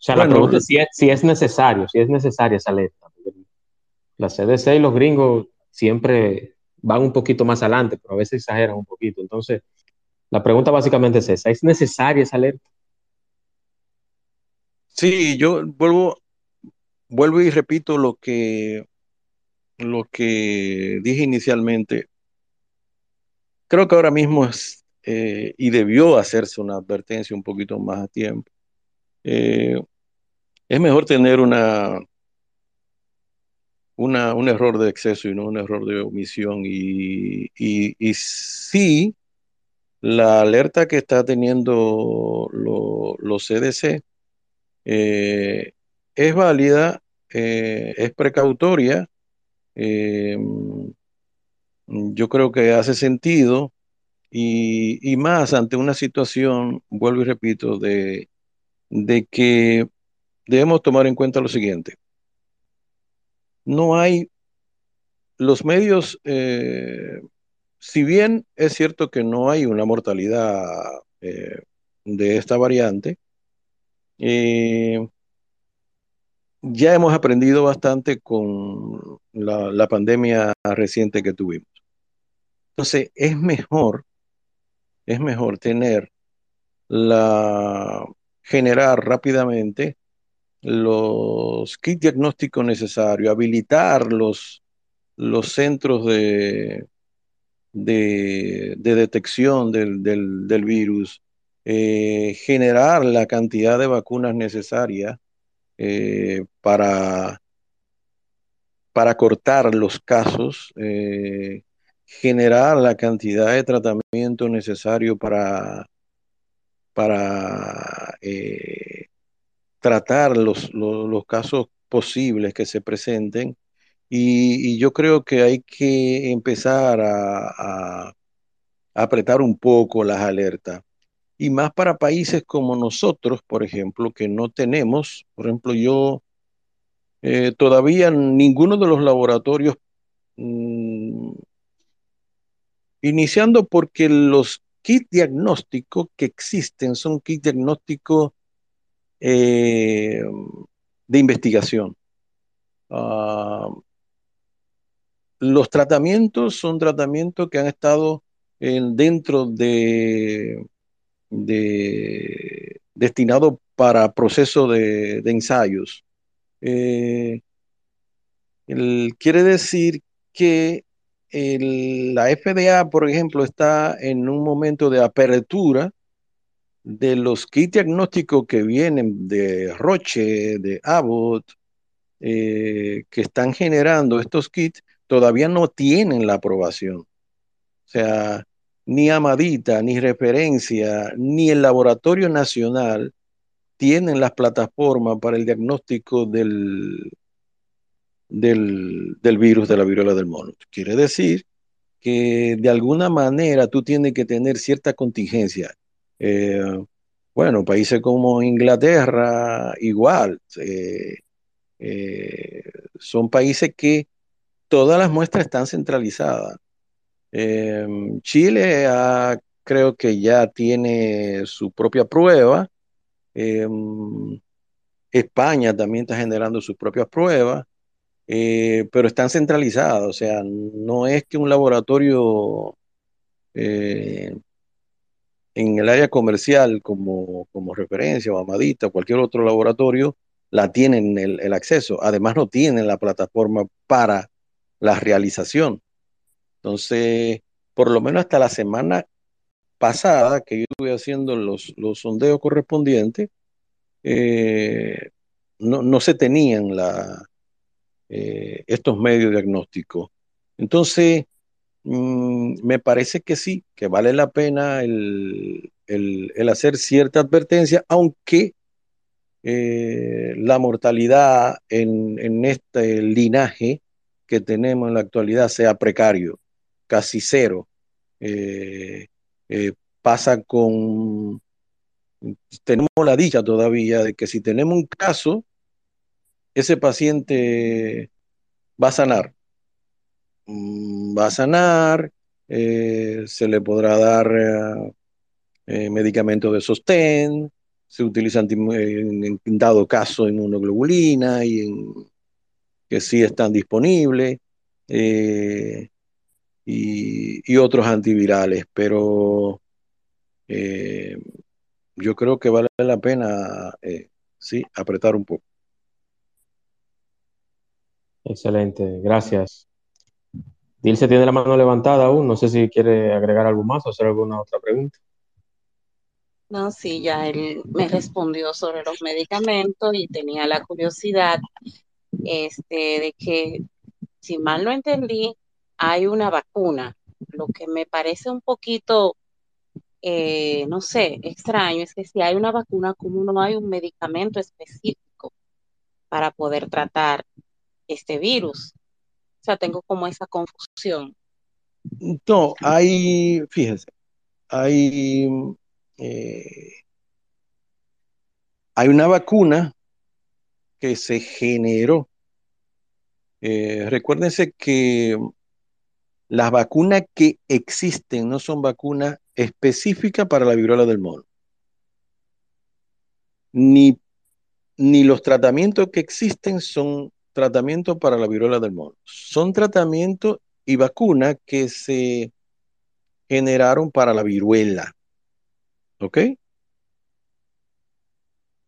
sea, bueno, la pregunta es si, es si es necesario, si es necesaria esa alerta. La CDC y los gringos siempre van un poquito más adelante, pero a veces exageran un poquito. Entonces, la pregunta básicamente es esa, ¿es necesaria esa alerta? Sí, yo vuelvo, vuelvo y repito lo que, lo que dije inicialmente. Creo que ahora mismo es, eh, y debió hacerse una advertencia un poquito más a tiempo. Eh, es mejor tener una, una, un error de exceso y no un error de omisión. Y, y, y sí, la alerta que está teniendo los lo CDC eh, es válida, eh, es precautoria. Eh, yo creo que hace sentido y, más ante una situación, vuelvo y repito, de, de que debemos tomar en cuenta lo siguiente. No hay los medios, si bien es cierto que no hay una mortalidad de esta variante, eh, ya hemos aprendido bastante con la, pandemia reciente que tuvimos. Entonces, es mejor, es mejor tener la, generar rápidamente los kits diagnósticos necesarios, habilitar los, los centros de, de, de detección del, del virus, eh, generar la cantidad de vacunas necesarias eh, para, para cortar los casos, eh, generar la cantidad de tratamiento necesario para, para tratar los, los, casos posibles que se presenten. Y, yo creo que hay que empezar a apretar un poco las alertas y más para países como nosotros, por ejemplo, que no tenemos, por ejemplo, yo eh, todavía ninguno de los laboratorios, mmm, iniciando porque los kits diagnósticos que existen son kits diagnósticos eh, de investigación. Uh, los tratamientos son tratamientos que han estado en, dentro de de, destinado para proceso de, ensayos. Eh, el, quiere decir que la FDA, por ejemplo, está en un momento de apertura de los kits diagnósticos que vienen de Roche, de Abbott, eh, que están generando estos kits, todavía no tienen la aprobación. O sea, ni Amadita, ni referencia, ni el Laboratorio Nacional tienen las plataformas para el diagnóstico del, del, del, virus de la viruela del mono. Quiere decir que de alguna manera tú tienes que tener cierta contingencia. Eh, bueno, países como Inglaterra, igual. Eh, eh, son países que todas las muestras están centralizadas. Eh, Chile creo que ya tiene su propia prueba. Eh, España también está generando sus propias pruebas. eh, pero están centralizadas, o sea, no es que un laboratorio eh, en el área comercial como, como referencia o Amadita o cualquier otro laboratorio la tienen el, el acceso. Además no tienen la plataforma para la realización. Entonces, por lo menos hasta la semana pasada que yo estuve haciendo los, sondeos correspondientes, eh, no, se tenían eh, estos medios diagnósticos. Entonces, mmm, me parece que sí, que vale la pena el, hacer cierta advertencia, aunque eh, la mortalidad en, este linaje que tenemos en la actualidad sea precario, casi cero. Eh, eh, pasa con, tenemos la dicha todavía de que si tenemos un caso, ese paciente va a sanar. Mm, va a sanar, eh, se le podrá dar medicamentos de sostén, se utilizan en, en, dado caso inmunoglobulina y en, que sí están disponibles. Y, y, otros antivirales, pero eh, yo creo que vale la pena, eh, sí, apretar un poco. Excelente, gracias. Dilce tiene la mano levantada aún, no sé si quiere agregar algo más o hacer alguna otra pregunta. No, sí, ya él me respondió sobre los medicamentos y tenía la curiosidad este, de que, si mal no entendí, hay una vacuna. Lo que me parece un poquito, eh, no sé, extraño es que si hay una vacuna, como no hay un medicamento específico para poder tratar este virus? O sea, tengo como esa confusión. No, hay, fíjense, hay, eh, hay una vacuna que se generó. Eh, recuérdense que las vacunas que existen no son vacunas específicas para la viruela del mono. Ni, ni los tratamientos que existen son tratamientos para la viruela del mono. Son tratamientos y vacunas que se generaron para la viruela. ¿Ok?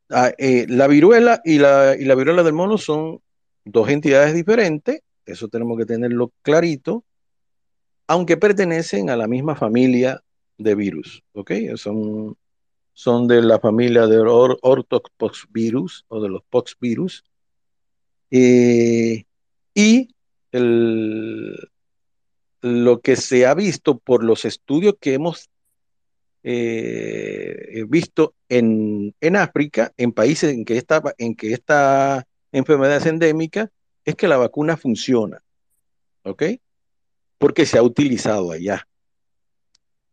Ah, eh, la viruela y la, y la viruela del mono son dos entidades diferentes, eso tenemos que tenerlo clarito, aunque pertenecen a la misma familia de virus, ¿ok? Son, son de la familia de or, ortopoxvirus o de los poxvirus. Eh, y lo que se ha visto por los estudios que hemos eh, visto en, en, África, en países en que, esta, en que esta enfermedad es endémica, es que la vacuna funciona, ¿ok? Porque se ha utilizado allá.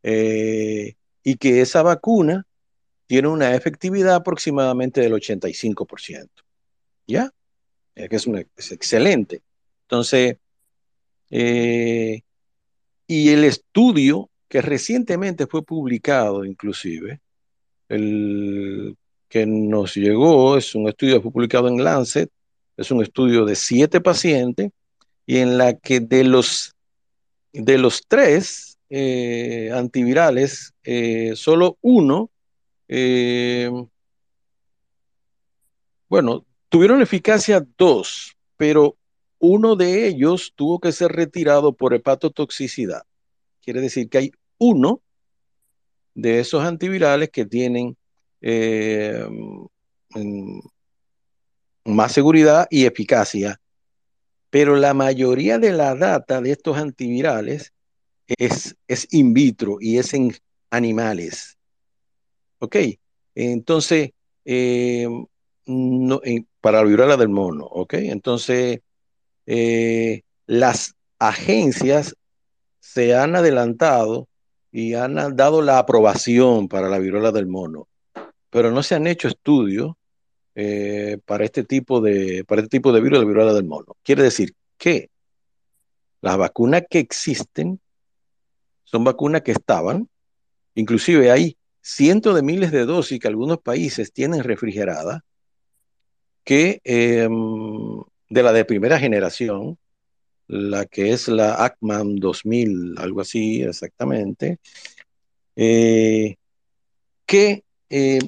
Eh, y que esa vacuna tiene una efectividad aproximadamente del 85%. ¿Ya? Es que es, excelente. Entonces, eh, y el estudio que recientemente fue publicado, inclusive, el que nos llegó, es un estudio publicado en Lancet, es un estudio de siete pacientes, y en la que de los de los tres eh, antivirales, eh, solo uno, eh, bueno, tuvieron eficacia dos, pero uno de ellos tuvo que ser retirado por hepatotoxicidad. Quiere decir que hay uno de esos antivirales que tienen más seguridad y eficacia pero la mayoría de la data de estos antivirales es, es in vitro y es en animales. ¿Ok? Entonces, eh, eh, para la viruela del mono, ¿ok? Entonces, eh, las agencias se han adelantado y han dado la aprobación para la viruela del mono, pero no se han hecho estudios eh, para, este tipo de, para este tipo de virus de viruela del mono. Quiere decir que las vacunas que existen son vacunas que estaban, inclusive hay cientos de miles de dosis que algunos países tienen refrigeradas, que eh, de la de primera generación, la que es la ACMAM 2000, algo así exactamente, eh, que, eh,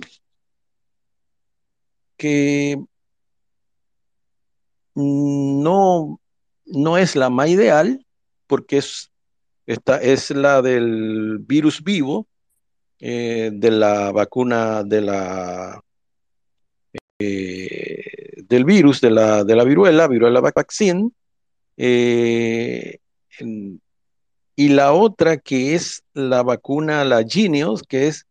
que no, no es la más ideal, porque es, esta es la del virus vivo, eh, de la vacuna de la eh, del virus, de la, de la viruela, viruela vaccine, eh, y la otra que es la vacuna, la Genius, que es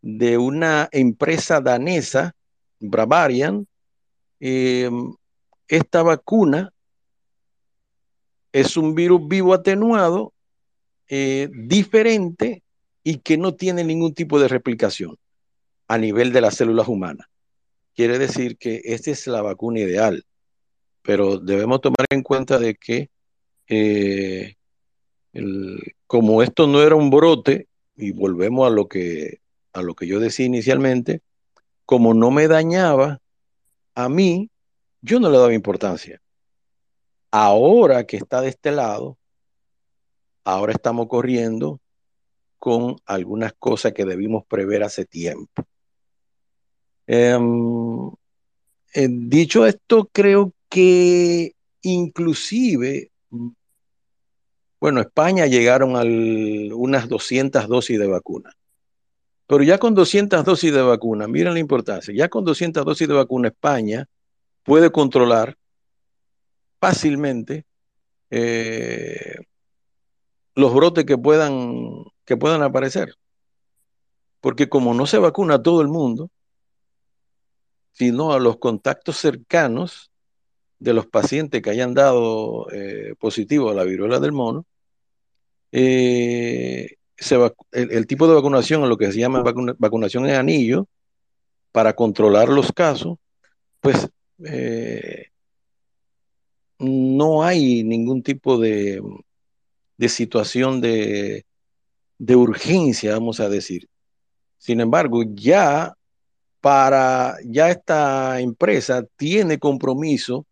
de una empresa danesa, Bravarian. Eh, esta vacuna es un virus vivo atenuado, eh, diferente y que no tiene ningún tipo de replicación a nivel de las células humanas. Quiere decir que esta es la vacuna ideal, pero debemos tomar en cuenta de que eh, como esto no era un brote, y volvemos a lo que, a lo que yo decía inicialmente, como no me dañaba a mí, yo no le daba importancia. Ahora que está de este lado, ahora estamos corriendo con algunas cosas que debimos prever hace tiempo. Eh, eh, dicho esto, creo que inclusive, bueno, España llegaron a unas 200 dosis de vacuna. Pero ya con 200 dosis de vacuna, miren la importancia, ya con 200 dosis de vacuna España puede controlar fácilmente eh, los brotes que puedan, que puedan aparecer. Porque como no se vacuna a todo el mundo, sino a los contactos cercanos de los pacientes que hayan dado eh, positivo a la viruela del mono, eh, se el, el, tipo de vacunación, lo que se llama vacuna, vacunación en anillo, para controlar los casos, pues eh, no hay ningún tipo de, de situación de, de urgencia, vamos a decir. Sin embargo, ya para, ya esta empresa tiene compromiso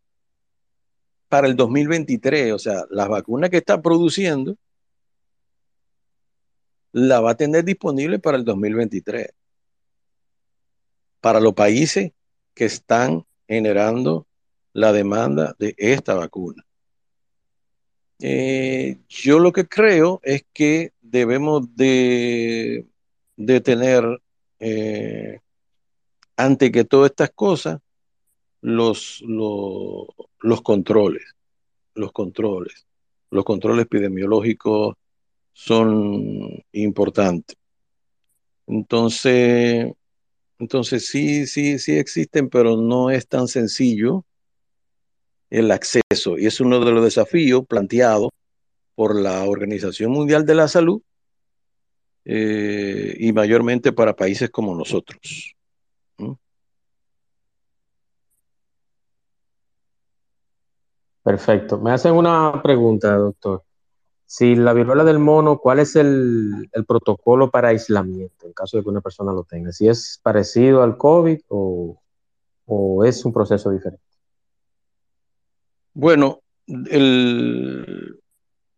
para el 2023, o sea, las vacunas que está produciendo la va a tener disponible para el 2023. Para los países que están generando la demanda de esta vacuna. Eh, yo lo que creo es que debemos de, de tener, eh, ante que todas estas cosas, los, los, los controles, los controles, los controles epidemiológicos son importantes. Entonces, entonces sí, sí, sí existen, pero no es tan sencillo el acceso. Y es uno de los desafíos planteados por la Organización Mundial de la Salud eh, y mayormente para países como nosotros. Perfecto. Me hacen una pregunta, doctor. Si la viruela del mono, ¿cuál es el, protocolo para aislamiento en caso de que una persona lo tenga? ¿Si es parecido al COVID o, es un proceso diferente? Bueno,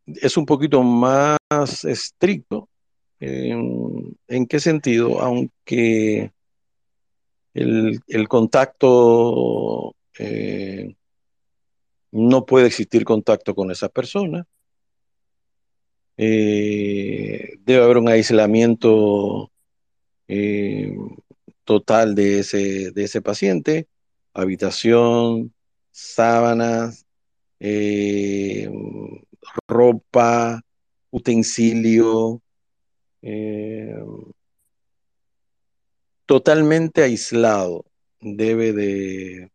es un poquito más estricto. ¿En, en qué sentido? Aunque el, el contacto, eh, no puede existir contacto con esa persona eh, debe haber un aislamiento eh, total de ese, de ese paciente, habitación, sábanas, eh, ropa, utensilio, totalmente aislado debe de,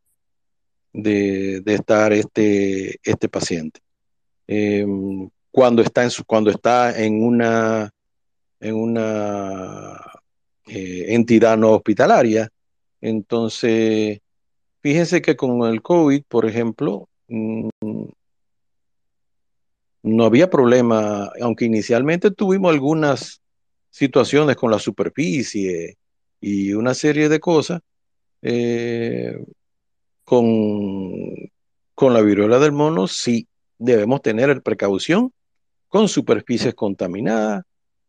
de, de estar este, este paciente. Cuando está en, su, cuando está en una, en una eh, entidad no hospitalaria. Entonces, fíjense que con el COVID, por ejemplo, mmm, no había problema, aunque inicialmente tuvimos algunas situaciones con la superficie y una serie de cosas, eh, con Con la viruela del mono sí debemos tener precaución con superficies contaminadas,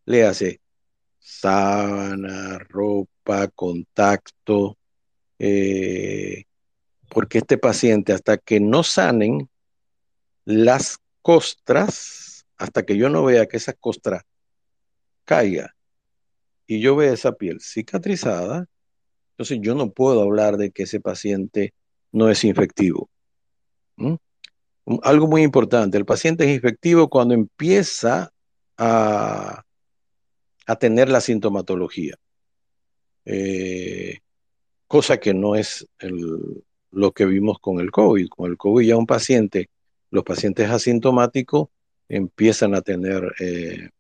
le hace sábana, ropa, contacto, eh, porque este paciente hasta que no sanen las costras, hasta que yo no vea que esa costra caiga y yo vea esa piel cicatrizada, entonces yo no puedo hablar de que ese paciente no es infectivo. Algo muy importante, el paciente es infectivo cuando empieza a, a tener la sintomatología, eh, cosa que no es lo que vimos con el COVID. Con el COVID ya un paciente, los pacientes asintomáticos empiezan a tener eh,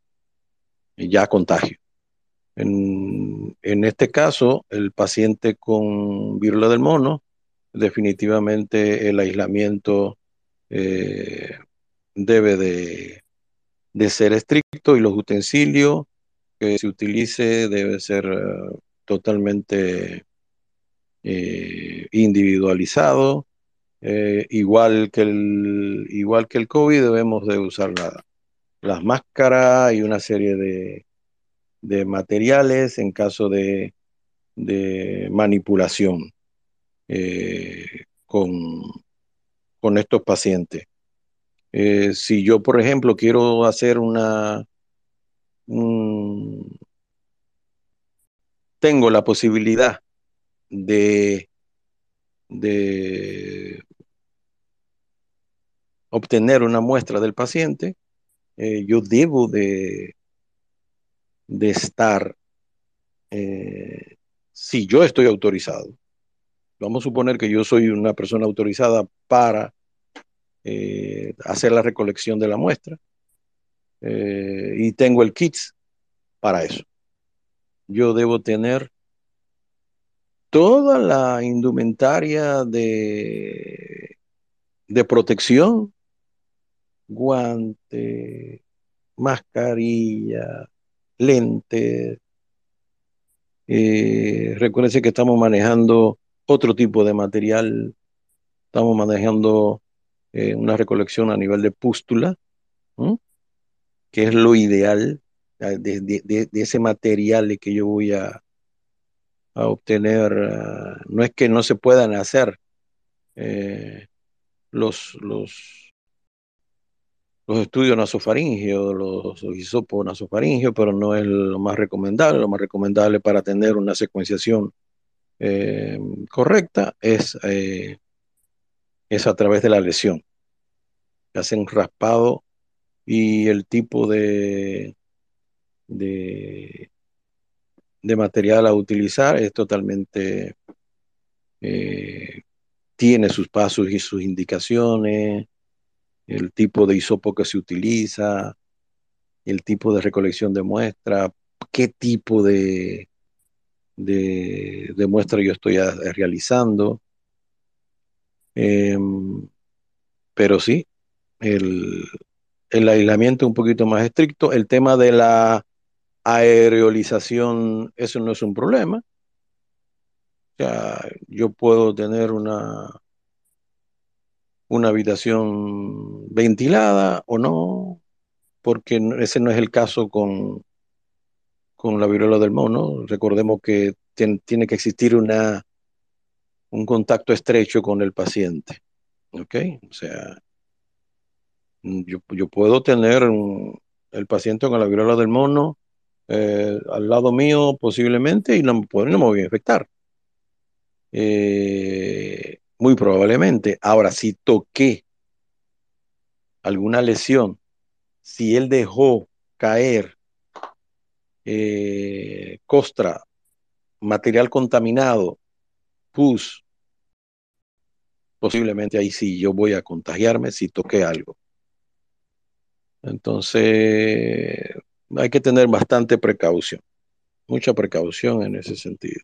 ya contagio. En, este caso, el paciente con viruela del mono, definitivamente el aislamiento eh, debe de, ser estricto y los utensilios que se utilice debe ser eh, totalmente eh, individualizado. igual, que el, igual que el COVID debemos de usar las máscaras y una serie de, de materiales en caso de, manipulación eh, con, con, estos pacientes. Eh, si yo, por ejemplo, quiero hacer una... tengo la posibilidad de, de obtener una muestra del paciente, eh, yo debo de de estar, eh, si yo estoy autorizado, vamos a suponer que yo soy una persona autorizada para eh, hacer la recolección de la muestra eh, y tengo el kit para eso. Yo debo tener toda la indumentaria de, de protección, guante, mascarilla, lentes. Eh, recuérdense que estamos manejando otro tipo de material. Estamos manejando eh, una recolección a nivel de pústula, que es lo ideal de, ese material que yo voy a, a obtener. Ah, no es que no se puedan hacer eh, los, los los estudios nasofaringios, los, hisopos nasofaringios, pero no es lo más recomendable. Lo más recomendable para tener una secuenciación eh, correcta es, es a través de la lesión. Hacen raspado y el tipo de, de, material a utilizar es totalmente, eh, tiene sus pasos y sus indicaciones el tipo de hisopo que se utiliza, el tipo de recolección de muestra, qué tipo de, de, muestra yo estoy realizando. Em, pero sí, el, el aislamiento un poquito más estricto. El tema de la aereolización, eso no es un problema. O sea, yo puedo tener una, una habitación ventilada o no, porque ese no es el caso con, con la viruela del mono. Recordemos que tiene que existir una, un contacto estrecho con el paciente. ¿Ok? O sea, yo, puedo tener el paciente con la viruela del mono eh, al lado mío posiblemente y no, no me voy a infectar. Eh, muy probablemente. Ahora, si toqué alguna lesión, si él dejó caer eh, costra, material contaminado, pus, posiblemente ahí sí yo voy a contagiarme si toqué algo. Entonces, hay que tener bastante precaución, mucha precaución en ese sentido.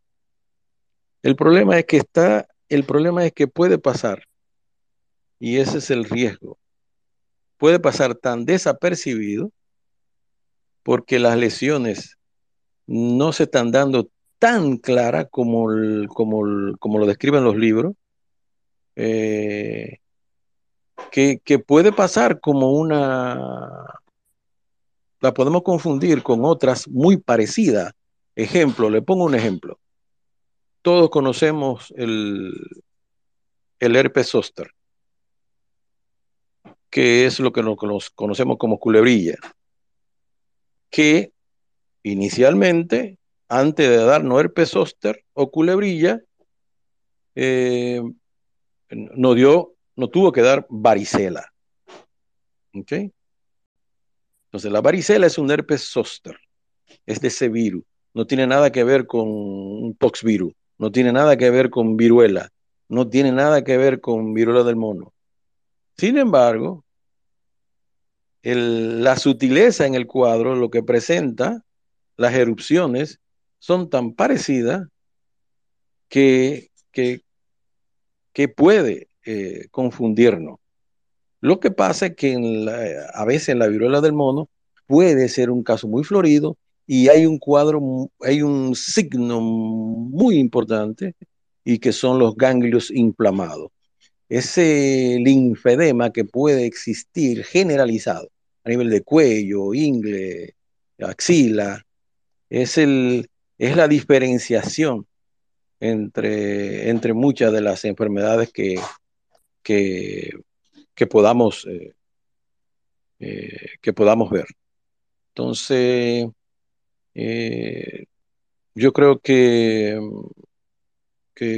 El problema es que está el problema es que puede pasar, y ese es el riesgo, puede pasar tan desapercibido porque las lesiones no se están dando tan claras como, como, como lo describen los libros. Eh, que, puede pasar como una, la podemos confundir con otras muy parecidas. Ejemplo, le pongo un ejemplo. Todos conocemos el, el herpes zóster, que es lo que nos conocemos como culebrilla, que inicialmente, antes de darnos herpes zóster o culebrilla, eh, nos dio, no tuvo que dar varicela. ¿Ok? Entonces, la varicela es un herpes zóster, es de ese virus, no tiene nada que ver con un poxvirus, no tiene nada que ver con viruela, no tiene nada que ver con viruela del mono. Sin embargo, la sutileza en el cuadro, lo que presenta, las erupciones, son tan parecidas que, que, puede eh, confundirnos. Lo que pasa es que a veces en la viruela del mono puede ser un caso muy florido y hay un cuadro, hay un signo muy importante y que son los ganglios inflamados. Ese linfedema que puede existir generalizado a nivel de cuello, ingle, axila, es, el, es la diferenciación entre, entre muchas de las enfermedades que, que, que podamos, eh, eh, que podamos ver. Entonces, eh, yo creo que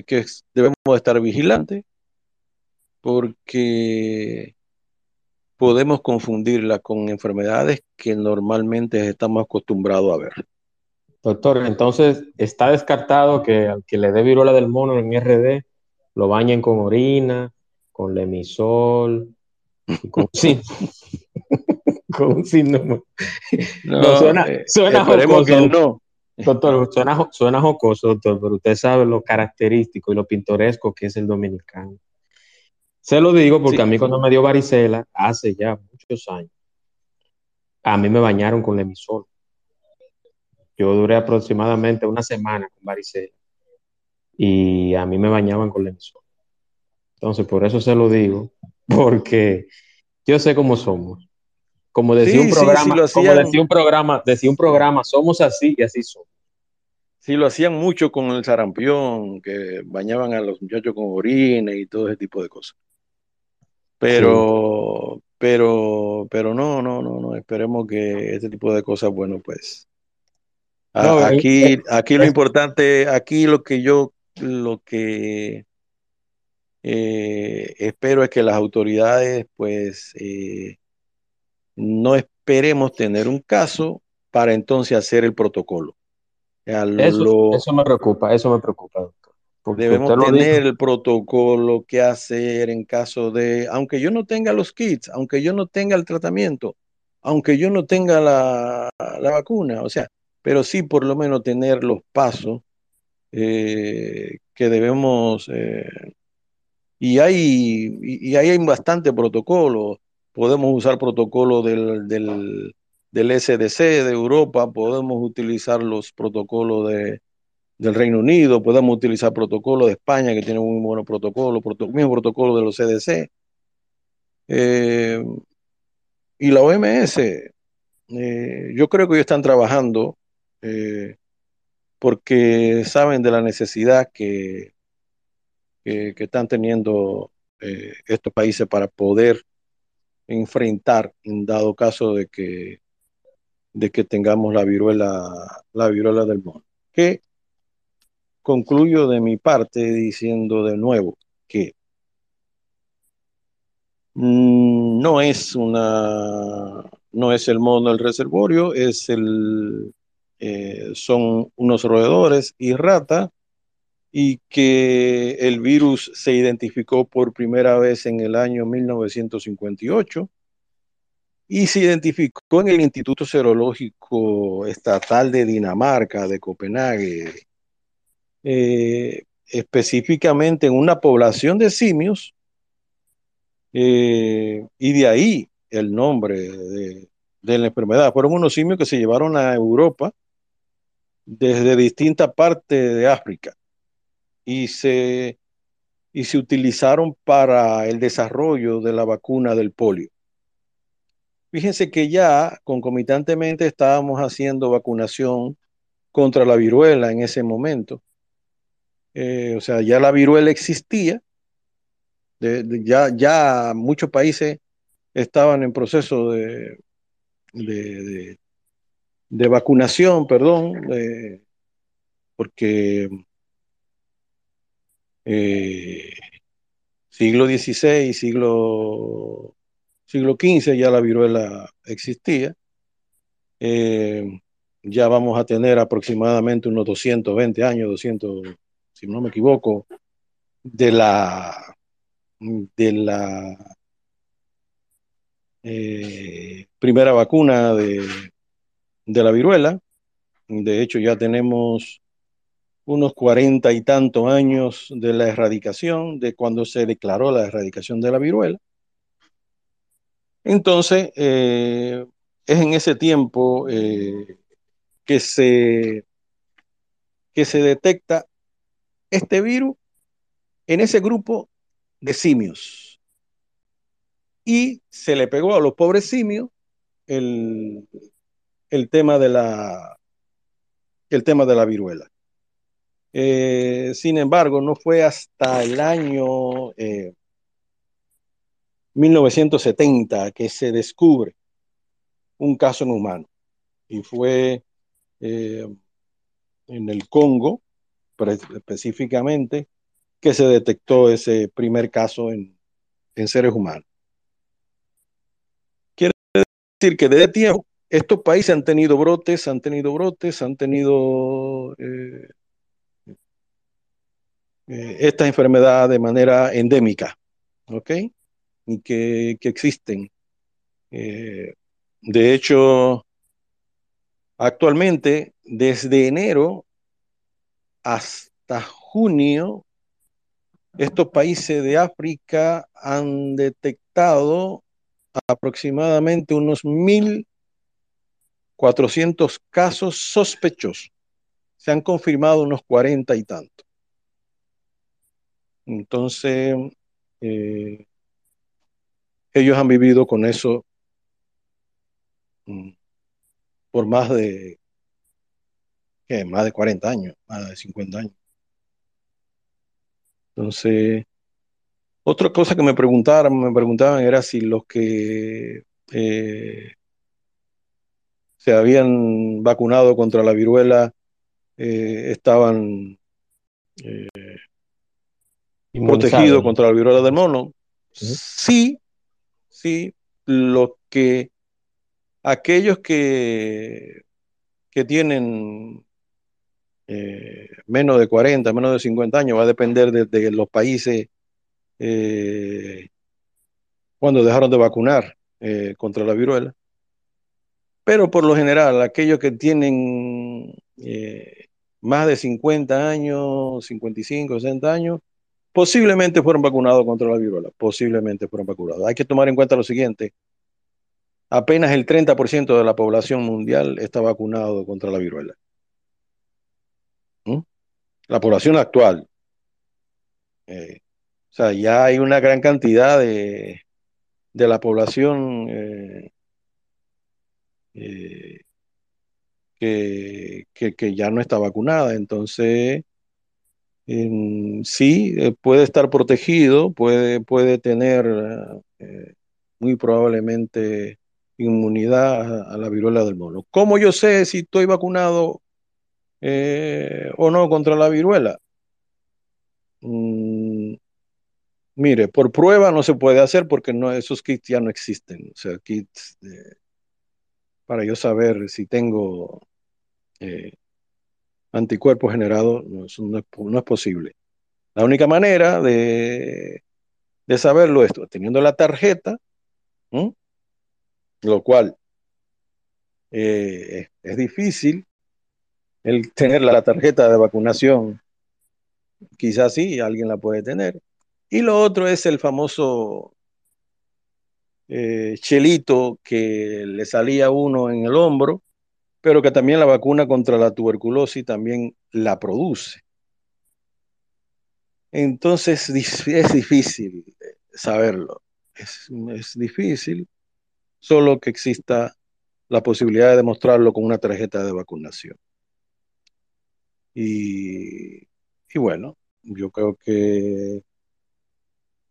que, debemos estar vigilantes porque podemos confundirla con enfermedades que normalmente estamos acostumbrados a ver. Doctor, entonces está descartado que al que le dé viruela del mono en RD lo bañen con orina, con lemisol, con, sí, [laughs] con un síndrome. No, suena, eh, suena que no. Doctor, suena, jocoso, doctor, pero usted sabe lo característico y lo pintoresco que es el dominicano. Se lo digo porque a mí cuando me dio varicela, hace ya muchos años, a mí me bañaron con lemisol. Yo duré aproximadamente una semana con varicela y a mí me bañaban con lemisol. Entonces, por eso se lo digo, [laughs] porque yo sé cómo somos. Como decía un programa, como decía un programa, decía un programa, somos así y así somos. Sí, lo hacían mucho con el sarampión, que bañaban a los muchachos con orina y todo ese tipo de cosas. Pero, pero, pero no, no, no, no, esperemos que este tipo de cosas, bueno, pues. Aquí, aquí lo importante, aquí lo que yo, lo que eh, espero es que las autoridades, pues, eh, no esperemos tener un caso para entonces hacer el protocolo. Eso, me preocupa, eso me preocupa, doctor. Debemos tener el protocolo que hacer en caso de, aunque yo no tenga los kits, aunque yo no tenga el tratamiento, aunque yo no tenga la, vacuna, o sea, pero sí por lo menos tener los pasos eh, que debemos, eh, y, hay, y, ahí hay bastante protocolo podemos usar protocolo del, del, del, SDC de Europa, podemos utilizar los protocolos de, del Reino Unido, podemos utilizar protocolos de España, que tiene muy buenos protocolos, proto, mismo protocolo de los CDC. Eh, y la OMS, yo creo que ellos están trabajando eh, porque saben de la necesidad que, que, están teniendo estos países para poder enfrentar en dado caso de que, de que tengamos la viruela, la viruela del mono. Que concluyo de mi parte diciendo de nuevo que mm, no es una no es el mono el reservorio, es el eh, son unos roedores y rata y que el virus se identificó por primera vez en el año 1958 y se identificó en el Instituto Serológico Estatal de Dinamarca, de Copenhague, eh, específicamente en una población de simios, eh, y de ahí el nombre de, de la enfermedad. Fueron unos simios que se llevaron a Europa desde distintas partes de África y se, y se utilizaron para el desarrollo de la vacuna del polio. Fíjense que ya concomitantemente estábamos haciendo vacunación contra la viruela en ese momento. Eh, o sea, ya la viruela existía, ya, ya muchos países estaban en proceso de, de, de, vacunación, perdón, porque eh, siglo XVI, siglo, siglo XV ya la viruela existía. Eh, ya vamos a tener aproximadamente unos 220 años, 200, si no me equivoco, de la de la eh, primera vacuna de, de la viruela. De hecho, ya tenemos unos cuarenta y tantos años de la erradicación, de cuando se declaró la erradicación de la viruela. Entonces, eh, es en ese tiempo eh, que, se, que se detecta este virus en ese grupo de simios. Y se le pegó a los pobres simios el, el tema de la el tema de la viruela. Eh, sin embargo, no fue hasta el año 1970 eh, que se descubre un caso en humano. Y fue eh, en el Congo, específicamente, que se detectó ese primer caso en, seres humanos. Quiere decir que desde tiempo estos países han tenido brotes, han tenido brotes, han tenido eh, esta enfermedad de manera endémica, ¿ok? Y que, existen. Eh, de hecho, actualmente, desde enero hasta junio, estos países de África han detectado aproximadamente unos 1.400 casos sospechosos. Se han confirmado unos 40 y tantos. Entonces, eh, ellos han vivido con eso mm, por más de, más de 40 años, más de 50 años. Entonces, otra cosa que me preguntaron, me preguntaban era si los que eh, se habían vacunado contra la viruela eh, estaban protegido contra la viruela del mono. Sí, sí, lo que aquellos que, que tienen eh, menos de 40, menos de 50 años, va a depender de, los países eh, cuando dejaron de vacunar eh, contra la viruela. Pero por lo general, aquellos que tienen más de 50 años, 55, 60 años, Posiblemente fueron vacunados contra la viruela, posiblemente fueron vacunados. Hay que tomar en cuenta lo siguiente, apenas el 30% de la población mundial está vacunado contra la viruela. ¿Mm? La población actual. Eh, o sea, ya hay una gran cantidad de, de la población eh, eh, que, ya no está vacunada. Entonces, sí, eh, puede estar protegido, puede, puede tener eh, muy probablemente inmunidad a, la viruela del mono. ¿Cómo yo sé si estoy vacunado o no contra la viruela? Mm, mire, por prueba no se puede hacer porque no, esos kits ya no existen. O sea, kits para yo saber si tengo anticuerpos generados, no, es, posible. La única manera de, de saberlo es teniendo la tarjeta, lo cual eh, es, difícil el tener la tarjeta de vacunación. Quizás sí, alguien la puede tener. Y lo otro es el famoso eh, chelito que le salía uno en el hombro pero que también la vacuna contra la tuberculosis también la produce. Entonces es difícil saberlo. Es, difícil, solo que exista la posibilidad de demostrarlo con una tarjeta de vacunación. Y, y bueno, yo creo que,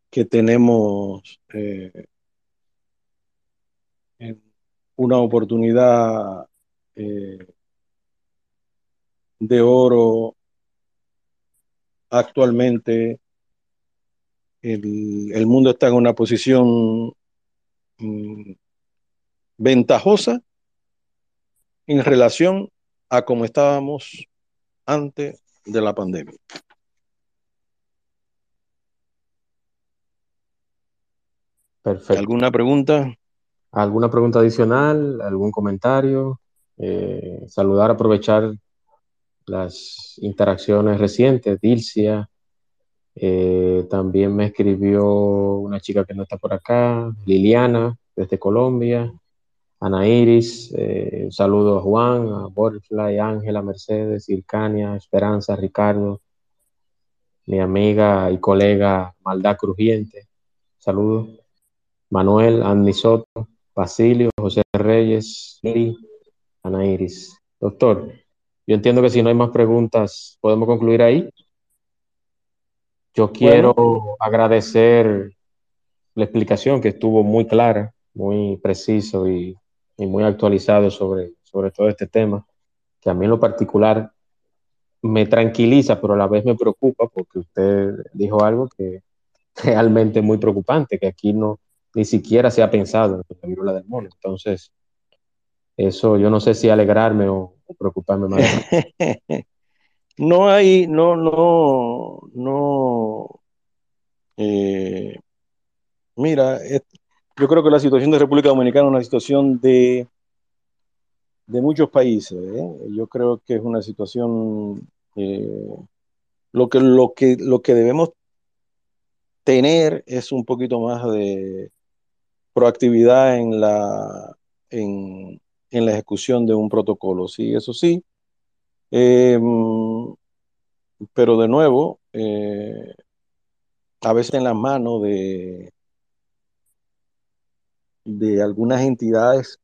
que tenemos eh, una oportunidad eh, de oro actualmente. El, el, mundo está en una posición mm, ventajosa en relación a cómo estábamos antes de la pandemia. Perfecto. ¿Alguna pregunta? ¿Alguna pregunta adicional? ¿Algún comentario? Eh, saludar, aprovechar las interacciones recientes. Dilcia, eh, también me escribió una chica que no está por acá, Liliana, desde Colombia. Ana Iris, eh, un saludo a Juan, a Butterfly, Ángela, Mercedes, Ircania, Esperanza, Ricardo, mi amiga y colega Maldad Crujiente, saludos. Manuel, Andy Soto, Basilio, José Reyes, Lili, Ana Iris. Doctor, yo entiendo que si no hay más preguntas, podemos concluir ahí. Yo quiero bueno. agradecer la explicación que estuvo muy clara, muy preciso y, y, muy actualizado sobre, sobre todo este tema, que a mí en lo particular me tranquiliza, pero a la vez me preocupa porque usted dijo algo que [laughs] realmente es muy preocupante, que aquí no ni siquiera se ha pensado en la viruela del mono. Entonces, eso yo no sé si alegrarme o, preocuparme más. [laughs] no hay, no, no, no. Eh, mira, yo creo que la situación de República Dominicana es una situación de, de muchos países. ¿eh? Yo creo que es una situación. Eh, lo, que, lo, que, lo que debemos tener es un poquito más de proactividad en la, en, en la ejecución de un protocolo. Sí, eso sí. Eh, pero de nuevo, eh, a veces en las manos de, de algunas entidades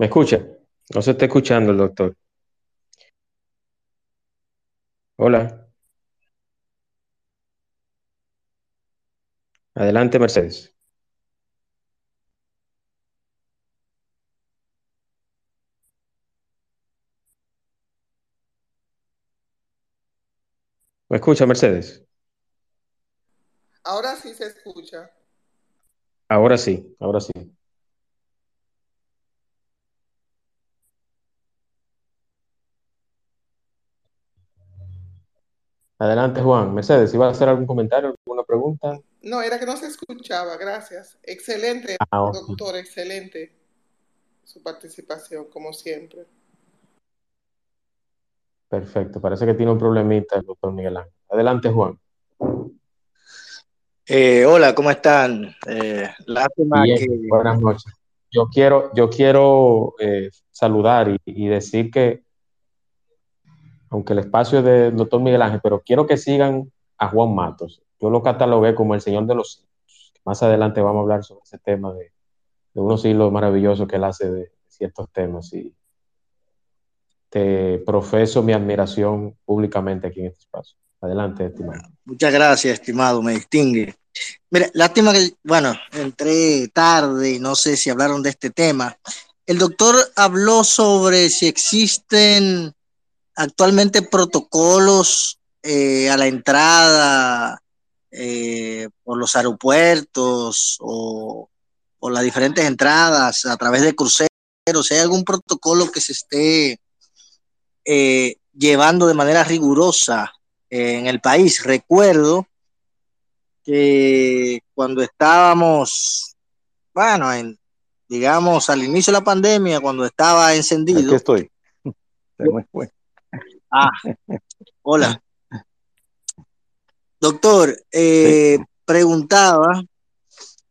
¿Me escucha? No se está escuchando el doctor. Hola. Adelante, Mercedes. ¿Me escucha, Mercedes? Ahora sí se escucha. Ahora sí, ahora sí. Adelante, Juan. Mercedes, ¿iba a hacer algún comentario, alguna pregunta? No, era que no se escuchaba, gracias. Excelente, Ah, doctor, excelente su participación, como siempre. Perfecto. Parece que tiene un problemita el doctor Miguel Ángel. Adelante, Juan. Eh, hola, ¿cómo están? Eh, lástima Bien, que buenas noches. Yo quiero, yo quiero eh, saludar y, y decir que, aunque el espacio es del doctor Miguel Ángel, pero quiero que sigan a Juan Matos. Yo lo catalogué como el señor de los hilos. Más adelante vamos a hablar sobre ese tema de, de unos hilos maravillosos que él hace de ciertos temas y te profeso mi admiración públicamente aquí en este espacio. Adelante, estimado. muchas gracias, estimado, me distingue. Mira, lástima que, bueno, entré tarde y no sé si hablaron de este tema. El doctor habló sobre si existen actualmente protocolos eh, a la entrada eh, por los aeropuertos o, o, las diferentes entradas a través de cruceros. Si hay algún protocolo que se esté eh, llevando de manera rigurosa en el país. Recuerdo que cuando estábamos, bueno, en, digamos, al inicio de la pandemia, cuando estaba encendido. Aquí estoy. [laughs] Ah, hola. Doctor, eh, sí. preguntaba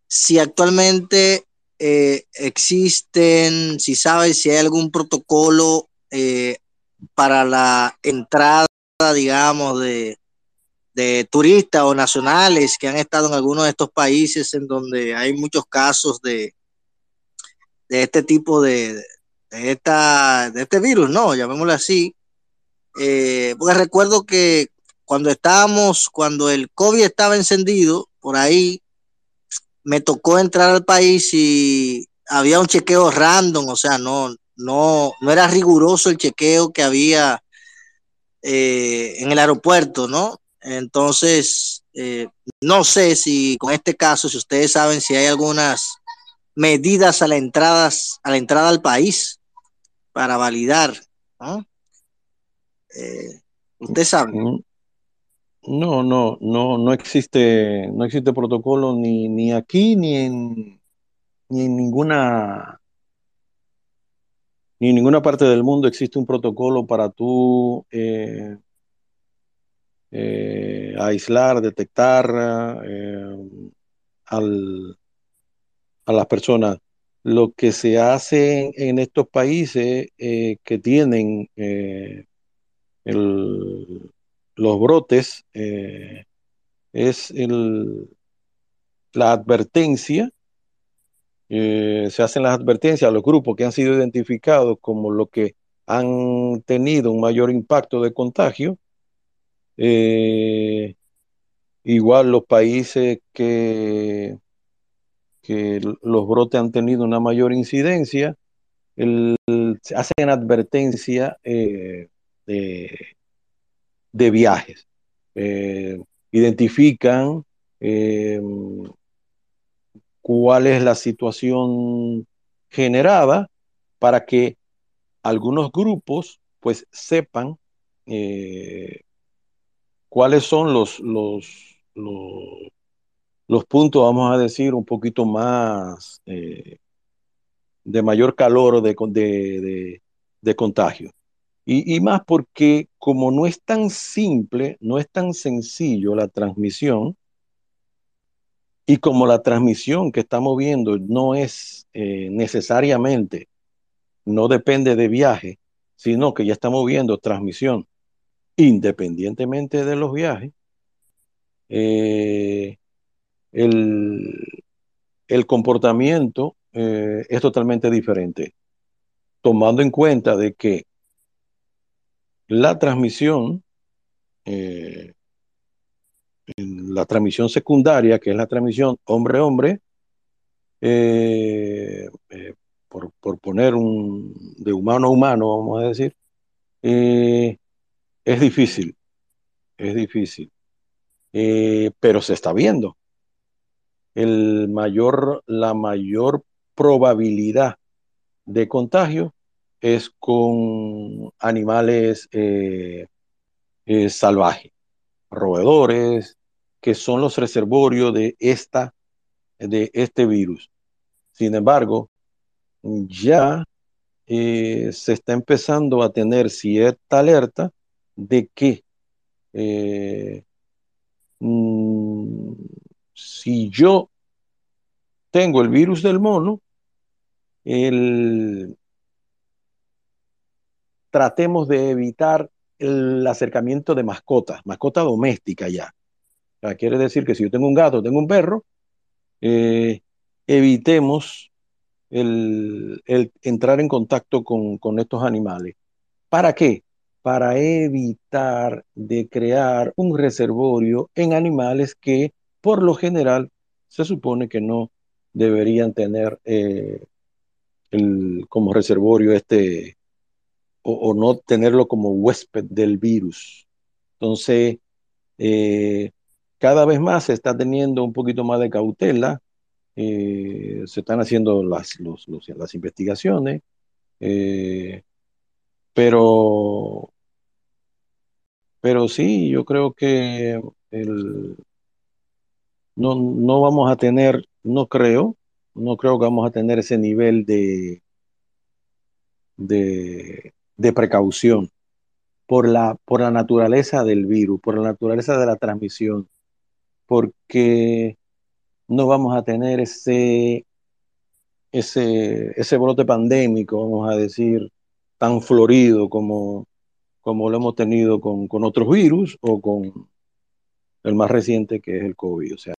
si actualmente eh, existen, si sabe si hay algún protocolo eh, para la entrada, digamos, de, de turistas o nacionales que han estado en algunos de estos países en donde hay muchos casos de, de este tipo de, de, esta, de este virus, ¿no? Llamémoslo así. Eh, porque recuerdo que cuando estábamos, cuando el COVID estaba encendido, por ahí me tocó entrar al país y había un chequeo random, o sea, no, no, no era riguroso el chequeo que había eh, en el aeropuerto, ¿no? Entonces, eh, no sé si con este caso, si ustedes saben si hay algunas medidas a la entrada, a la entrada al país para validar, ¿no? Eh, ¿Usted sabe? No, no, no, no existe, no existe protocolo ni, ni aquí ni en, ni en ninguna ni en ninguna parte del mundo existe un protocolo para tú eh, eh, aislar, detectar eh, al, a las personas. Lo que se hace en, estos países que tienen el, los brotes es el, la advertencia eh, se hacen las advertencias a los grupos que han sido identificados como los que han tenido un mayor impacto de contagio. Eh, igual los países que, que los brotes han tenido una mayor incidencia, el, hacen advertencia eh, de, de, viajes. Eh, identifican eh, cuál es la situación generada para que algunos grupos pues sepan eh, cuáles son los, los, los, puntos, vamos a decir, un poquito más de mayor calor de, de, de, de contagio. Y, más porque como no es tan simple, no es tan sencillo la transmisión, y como la transmisión que estamos viendo no es eh, necesariamente, no depende de viaje, sino que ya estamos viendo transmisión independientemente de los viajes, eh, el, el, comportamiento eh, es totalmente diferente, tomando en cuenta de que la transmisión eh, la transmisión secundaria, que es la transmisión hombre-hombre, eh, eh, por, por, poner un de humano a humano, vamos a decir, es difícil, es difícil, pero se está viendo. El mayor, la mayor probabilidad de contagio es con animales eh, salvajes, roedores, que son los reservorios de, esta, de este virus. Sin embargo, ya eh, se está empezando a tener cierta alerta de que eh, mmm, si yo tengo el virus del mono, el, tratemos de evitar el acercamiento de mascotas, mascota doméstica ya. O quiere decir que si yo tengo un gato, tengo un perro, eh, evitemos el, entrar en contacto con, con estos animales. ¿Para qué? Para evitar de crear un reservorio en animales que por lo general se supone que no deberían tener eh, el, como reservorio este o, no tenerlo como huésped del virus. Entonces, eh, cada vez más se está teniendo un poquito más de cautela, eh, se están haciendo las, las investigaciones, eh, pero, pero sí, yo creo que el, no, no vamos a tener, no creo, no creo que vamos a tener ese nivel de, de, de precaución por la, por la naturaleza del virus, por la naturaleza de la transmisión, porque no vamos a tener ese, ese, ese brote pandémico, vamos a decir, tan florido como, como lo hemos tenido con, con otros virus o con el más reciente que es el COVID. O sea,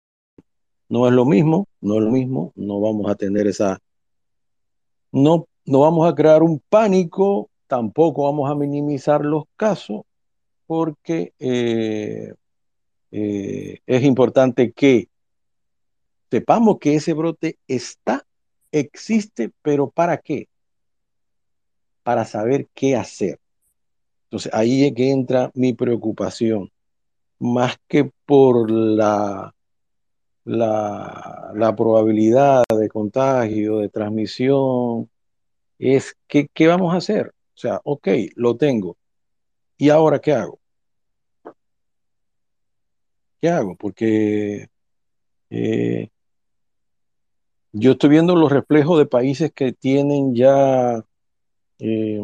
no es lo mismo, no es lo mismo, no vamos a tener esa, no, no vamos a crear un pánico, tampoco vamos a minimizar los casos, porque eh, eh, es importante que sepamos que ese brote está, existe, pero ¿para qué? Para saber qué hacer. Entonces ahí es que entra mi preocupación, más que por la, la, la probabilidad de contagio, de transmisión, es ¿qué vamos a hacer? O sea, ok, lo tengo. ¿Y ahora qué hago? ¿Qué hago? Porque eh, yo estoy viendo los reflejos de países que tienen ya eh,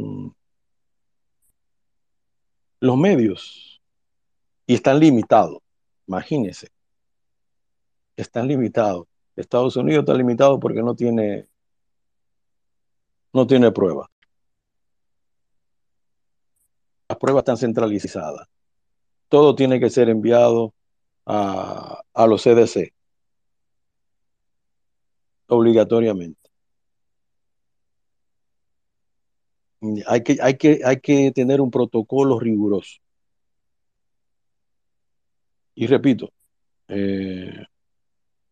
los medios y están limitados. Imagínense, están limitados. Estados Unidos está limitado porque no tiene no tiene pruebas. Las pruebas están centralizadas. Todo tiene que ser enviado a, los CDC obligatoriamente. Hay que, hay, que, hay que tener un protocolo riguroso. Y repito, eh,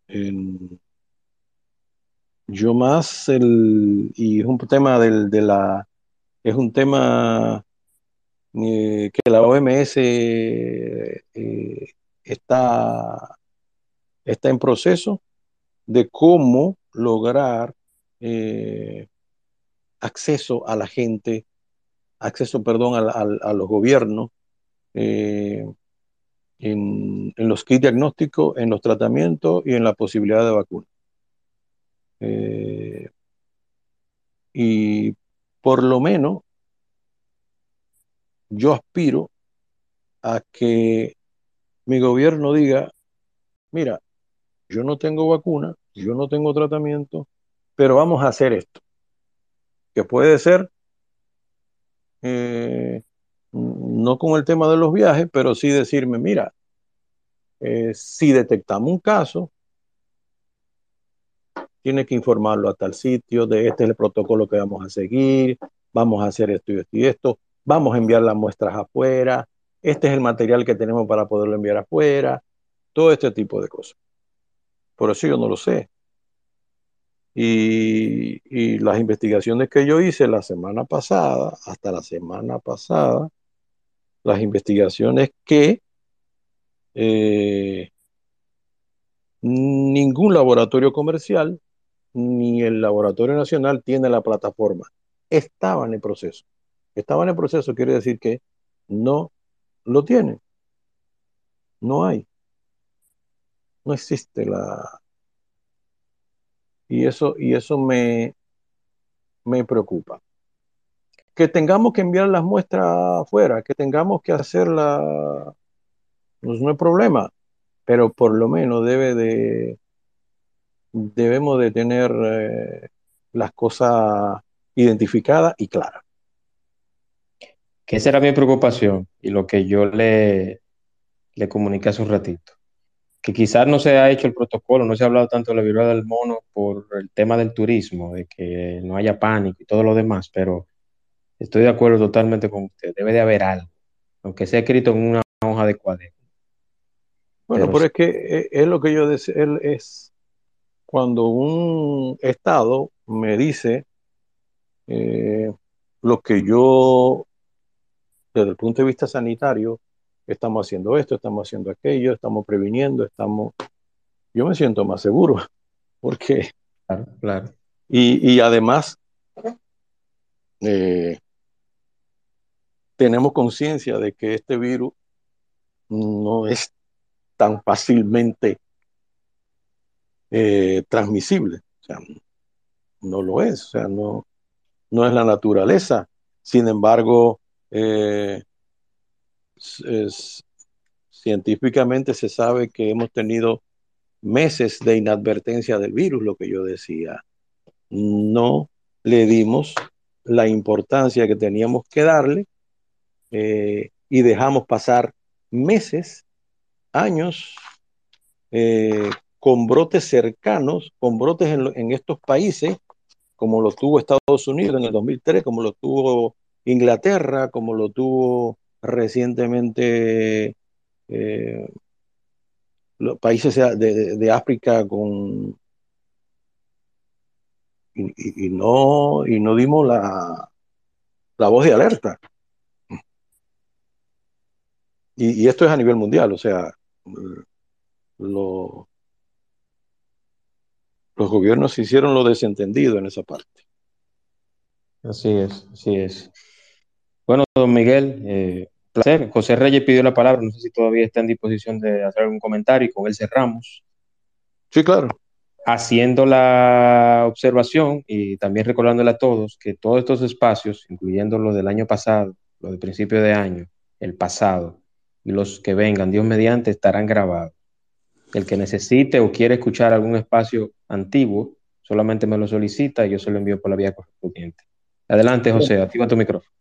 en, yo más el, y es un tema del, de la, es un tema que la OMS eh, está, está en proceso de cómo lograr eh, acceso a la gente, acceso, perdón, a, a, los gobiernos eh, en, en, los kits diagnósticos, en los tratamientos y en la posibilidad de vacuna. Eh, y por lo menos yo aspiro a que mi gobierno diga, mira, yo no tengo vacuna, yo no tengo tratamiento, pero vamos a hacer esto. Que puede ser, eh, no con el tema de los viajes, pero sí decirme, mira, eh, si detectamos un caso, tiene que informarlo a tal sitio, de este es el protocolo que vamos a seguir, vamos a hacer esto y esto y esto, vamos a enviar las muestras afuera, este es el material que tenemos para poderlo enviar afuera, todo este tipo de cosas. Por eso yo no lo sé. Y, las investigaciones que yo hice la semana pasada, hasta la semana pasada, las investigaciones que eh, ningún laboratorio comercial ni el laboratorio nacional tiene la plataforma. Estaban en el proceso. Estaban en proceso quiere decir que no lo tienen. No hay. No existe la... Y eso, y eso me, me preocupa. Que tengamos que enviar las muestras afuera, que tengamos que hacerla, pues no hay problema, pero por lo menos debe de, debemos de tener eh, las cosas identificadas y claras. Que esa era mi preocupación y lo que yo le, le comuniqué hace un ratito. Que quizás no se ha hecho el protocolo, no se ha hablado tanto de la viruela del mono por el tema del turismo, de que no haya pánico y todo lo demás, pero estoy de acuerdo totalmente con usted. Debe de haber algo, aunque sea escrito en una hoja de cuaderno. Bueno, pero, es que eh, es, lo que yo decía, es cuando un Estado me dice eh, lo que yo, desde el punto de vista sanitario, estamos haciendo esto, estamos haciendo aquello, estamos previniendo, estamos... Yo me siento más seguro, [laughs] porque... Claro, claro. Y, además, eh, tenemos conciencia de que este virus no es tan fácilmente eh, transmisible. O sea, no lo es, o sea, no, no es la naturaleza. Sin embargo, eh, científicamente se sabe que hemos tenido meses de inadvertencia del virus, lo que yo decía. No le dimos la importancia que teníamos que darle eh, y dejamos pasar meses, años, eh, con brotes cercanos, con brotes en, estos países, como lo tuvo Estados Unidos en el 2003, como lo tuvo Inglaterra, como lo tuvo recientemente eh, los países de, África con y, no y no dimos la, la voz de alerta y, esto es a nivel mundial, o sea, los gobiernos hicieron lo desentendido en esa parte. Así es, así es. Bueno, don Miguel, eh, placer. José Reyes pidió la palabra, no sé si todavía está en disposición de hacer algún comentario y con él cerramos. Sí, claro. Haciendo la observación y también recordándole a todos que todos estos espacios, incluyendo los del año pasado, los de principio de año, el pasado, y los que vengan, Dios mediante, estarán grabados. El que necesite o quiere escuchar algún espacio antiguo, solamente me lo solicita y yo se lo envío por la vía correspondiente. Adelante, José, activa tu micrófono.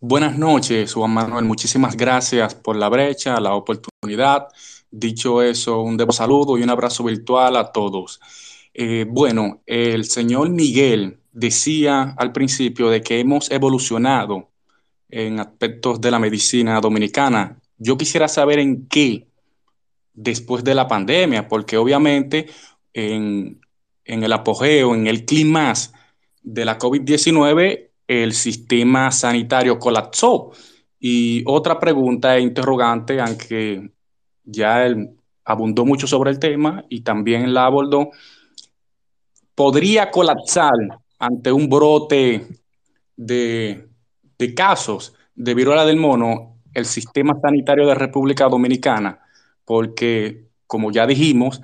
Buenas noches, Juan Manuel. Muchísimas gracias por la brecha, la oportunidad. Dicho eso, un debo saludo y un abrazo virtual a todos. Eh, bueno, el señor Miguel decía al principio de que hemos evolucionado en aspectos de la medicina dominicana yo quisiera saber en qué después de la pandemia, porque obviamente en, el apogeo, en el clima de la COVID-19, el sistema sanitario colapsó. Y otra pregunta e interrogante, aunque ya él abundó mucho sobre el tema y también la abordó, ¿podría colapsar ante un brote de, de casos de viruela del mono el sistema sanitario de República Dominicana, porque, como ya dijimos,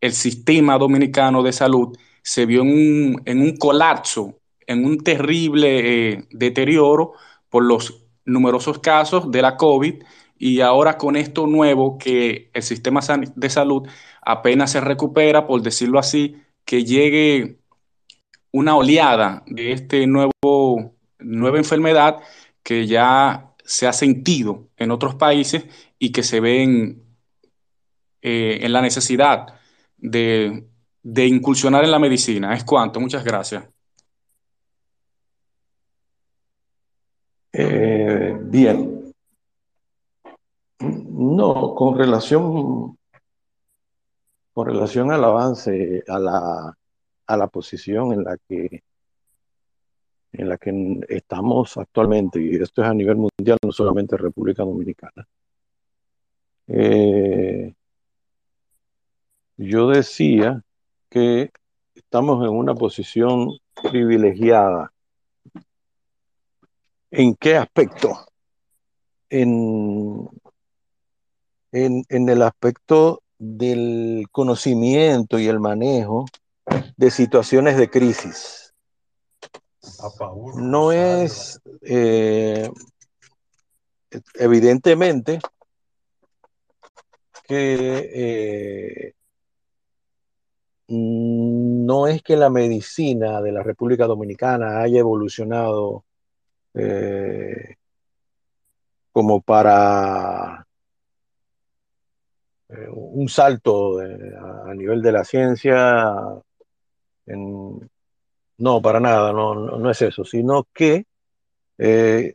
el sistema dominicano de salud se vio en un, colapso, en un terrible eh, deterioro por los numerosos casos de la COVID y ahora con esto nuevo que el sistema de salud apenas se recupera, por decirlo así, que llegue una oleada de este nuevo nueva enfermedad que ya se ha sentido en otros países y que se ven eh, en la necesidad de, incursionar en la medicina. Es cuanto. Muchas gracias. Eh, bien. No, con relación, con relación al avance, a la, a la posición en la que en la que estamos actualmente, y esto es a nivel mundial, no solamente República Dominicana. Eh, yo decía que estamos en una posición privilegiada. ¿En qué aspecto? En, en, en el aspecto del conocimiento y el manejo de situaciones de crisis no es eh, evidentemente que eh, no es que la medicina de la República Dominicana haya evolucionado eh, como para un salto a nivel de la ciencia en, no, para nada, no, es eso, sino que eh,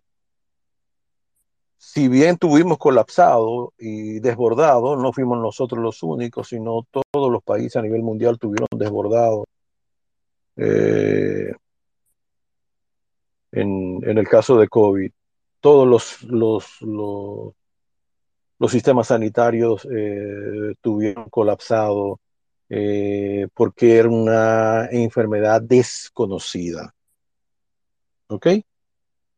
si bien tuvimos colapsado y desbordado, no fuimos nosotros los únicos, sino todos los países a nivel mundial tuvieron desbordado. Eh, en, el caso de COVID, todos los, los, los, sistemas sanitarios eh, tuvieron colapsado eh, porque era una enfermedad desconocida. ¿Ok?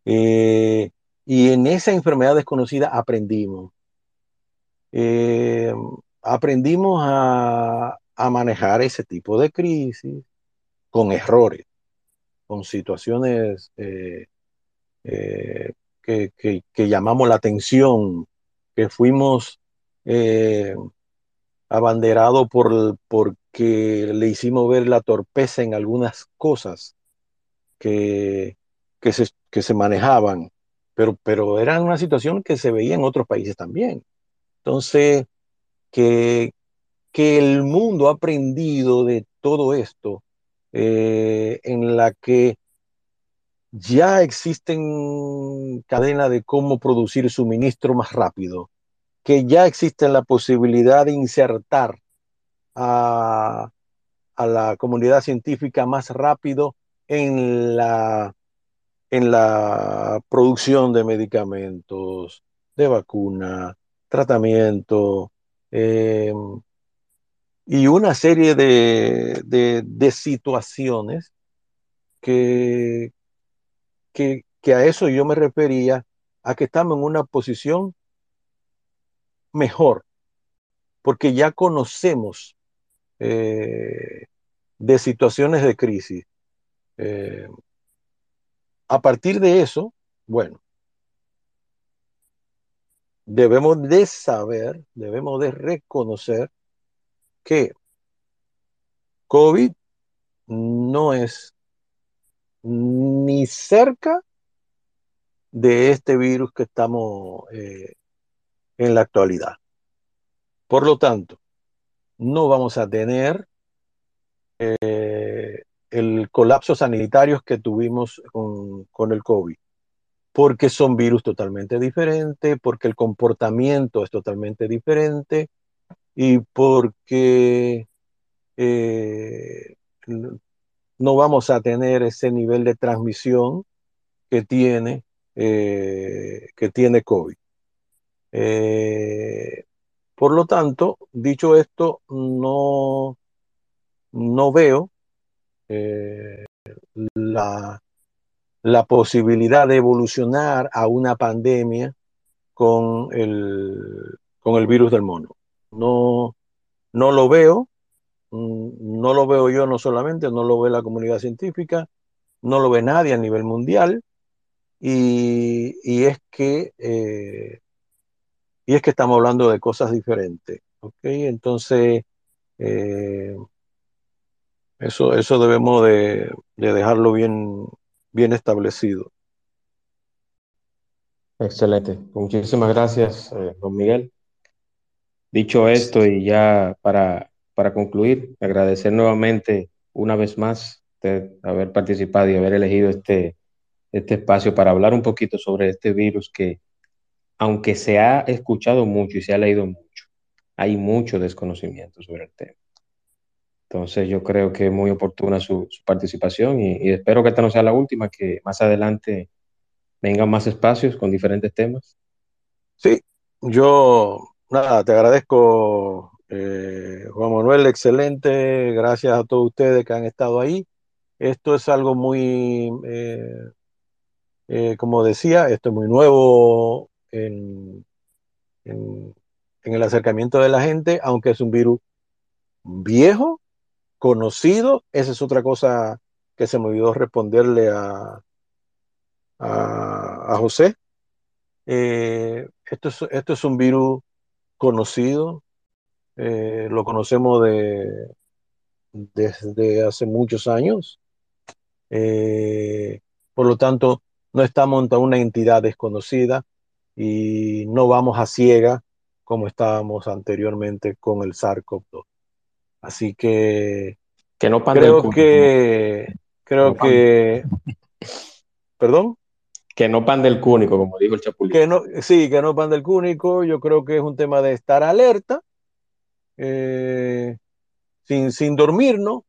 Eh, y en esa enfermedad desconocida aprendimos. Aprendimos a, a, manejar ese tipo de crisis con errores, con situaciones eh, eh, que, llamamos la atención, que fuimos eh, abanderados por, porque le hicimos ver la torpeza en algunas cosas que, que, se, que se manejaban pero, pero era una situación que se veía en otros países también. Entonces, que, que el mundo ha aprendido de todo esto, eh, en la que ya existen cadenas de cómo producir suministro más rápido, que ya existe la posibilidad de insertar a, a la comunidad científica más rápido en la en la producción de medicamentos, de vacuna, tratamiento eh, y una serie de, de, situaciones que, que, que, a eso yo me refería, a que estamos en una posición mejor, porque ya conocemos eh, de situaciones de crisis. Eh, a partir de eso, bueno, debemos de saber, debemos de reconocer que COVID no es ni cerca de este virus que estamos eh, en la actualidad. Por lo tanto, no vamos a tener eh, el colapso sanitario que tuvimos con, con, el COVID, porque son virus totalmente diferentes, porque el comportamiento es totalmente diferente y porque eh, no vamos a tener ese nivel de transmisión que tiene, eh, que tiene COVID. Eh, por lo tanto, dicho esto, no, no veo la, la, posibilidad de evolucionar a una pandemia con el, con el virus del mono. No, no lo veo, mm, no lo veo yo no solamente, no lo ve la comunidad científica, no lo ve nadie a nivel mundial, y, y es que eh, y es que estamos hablando de cosas diferentes. ¿ok? Entonces, eh, eso, eso debemos de, de dejarlo bien, bien establecido. Excelente. Muchísimas gracias, eh, don Miguel. Dicho esto, y ya para, para concluir, agradecer nuevamente una vez más haber participado y haber elegido este, este espacio para hablar un poquito sobre este virus que, aunque se ha escuchado mucho y se ha leído mucho, hay mucho desconocimiento sobre el tema. Entonces yo creo que es muy oportuna su, su participación y, y, espero que esta no sea la última, que más adelante vengan más espacios con diferentes temas. Sí, yo nada, te agradezco eh, Juan Manuel, excelente, gracias a todos ustedes que han estado ahí. Esto es algo muy, eh, eh, como decía, esto es muy nuevo en, el acercamiento de la gente, aunque es un virus viejo, conocido, esa es otra cosa que se me olvidó responderle a, a, José. Esto, es, esto es un virus conocido, eh, lo conocemos de, desde hace muchos años, eh, por lo tanto, no estamos ante una entidad desconocida y no vamos a ciega como estábamos anteriormente con el SARS-CoV-2. Así que, que no creo que, creo que, perdón. Que no pan del cúnico, como dijo el Chapulín. Que no, sí, que no pan del cúnico. Yo creo que es un tema de estar alerta, eh, sin, sin dormirnos,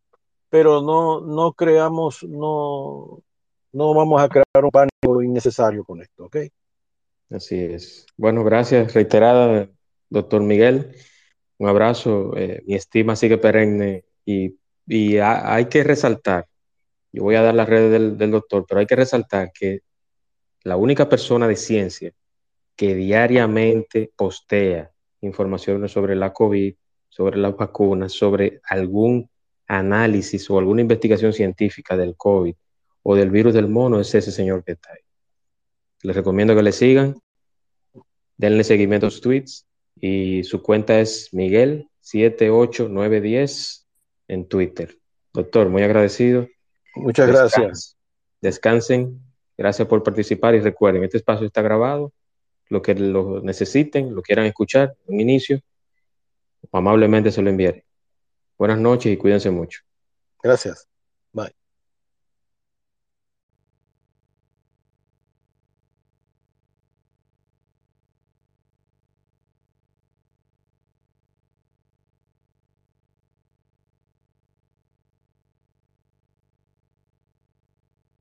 pero no, no creamos, no, no vamos a crear un pánico innecesario con esto, ¿ok? Así es. Bueno, gracias reiterada, doctor Miguel. Un abrazo. eh, mi estima sigue perenne y, y ha- hay que resaltar, yo voy a dar las redes del, del doctor, pero hay que resaltar que la única persona de ciencia que diariamente postea informaciones sobre la COVID, sobre las vacunas, sobre algún análisis o alguna investigación científica del COVID o del virus del mono es ese señor que está ahí. Les recomiendo que le sigan, denle seguimiento a sus tweets y su cuenta es Miguel78910 en Twitter. Doctor, muy agradecido. Muchas gracias. Descansen. Gracias por participar y recuerden, este espacio está grabado. Lo que lo necesiten, lo quieran escuchar, un inicio, amablemente se lo enviaré. Buenas noches y cuídense mucho. Gracias.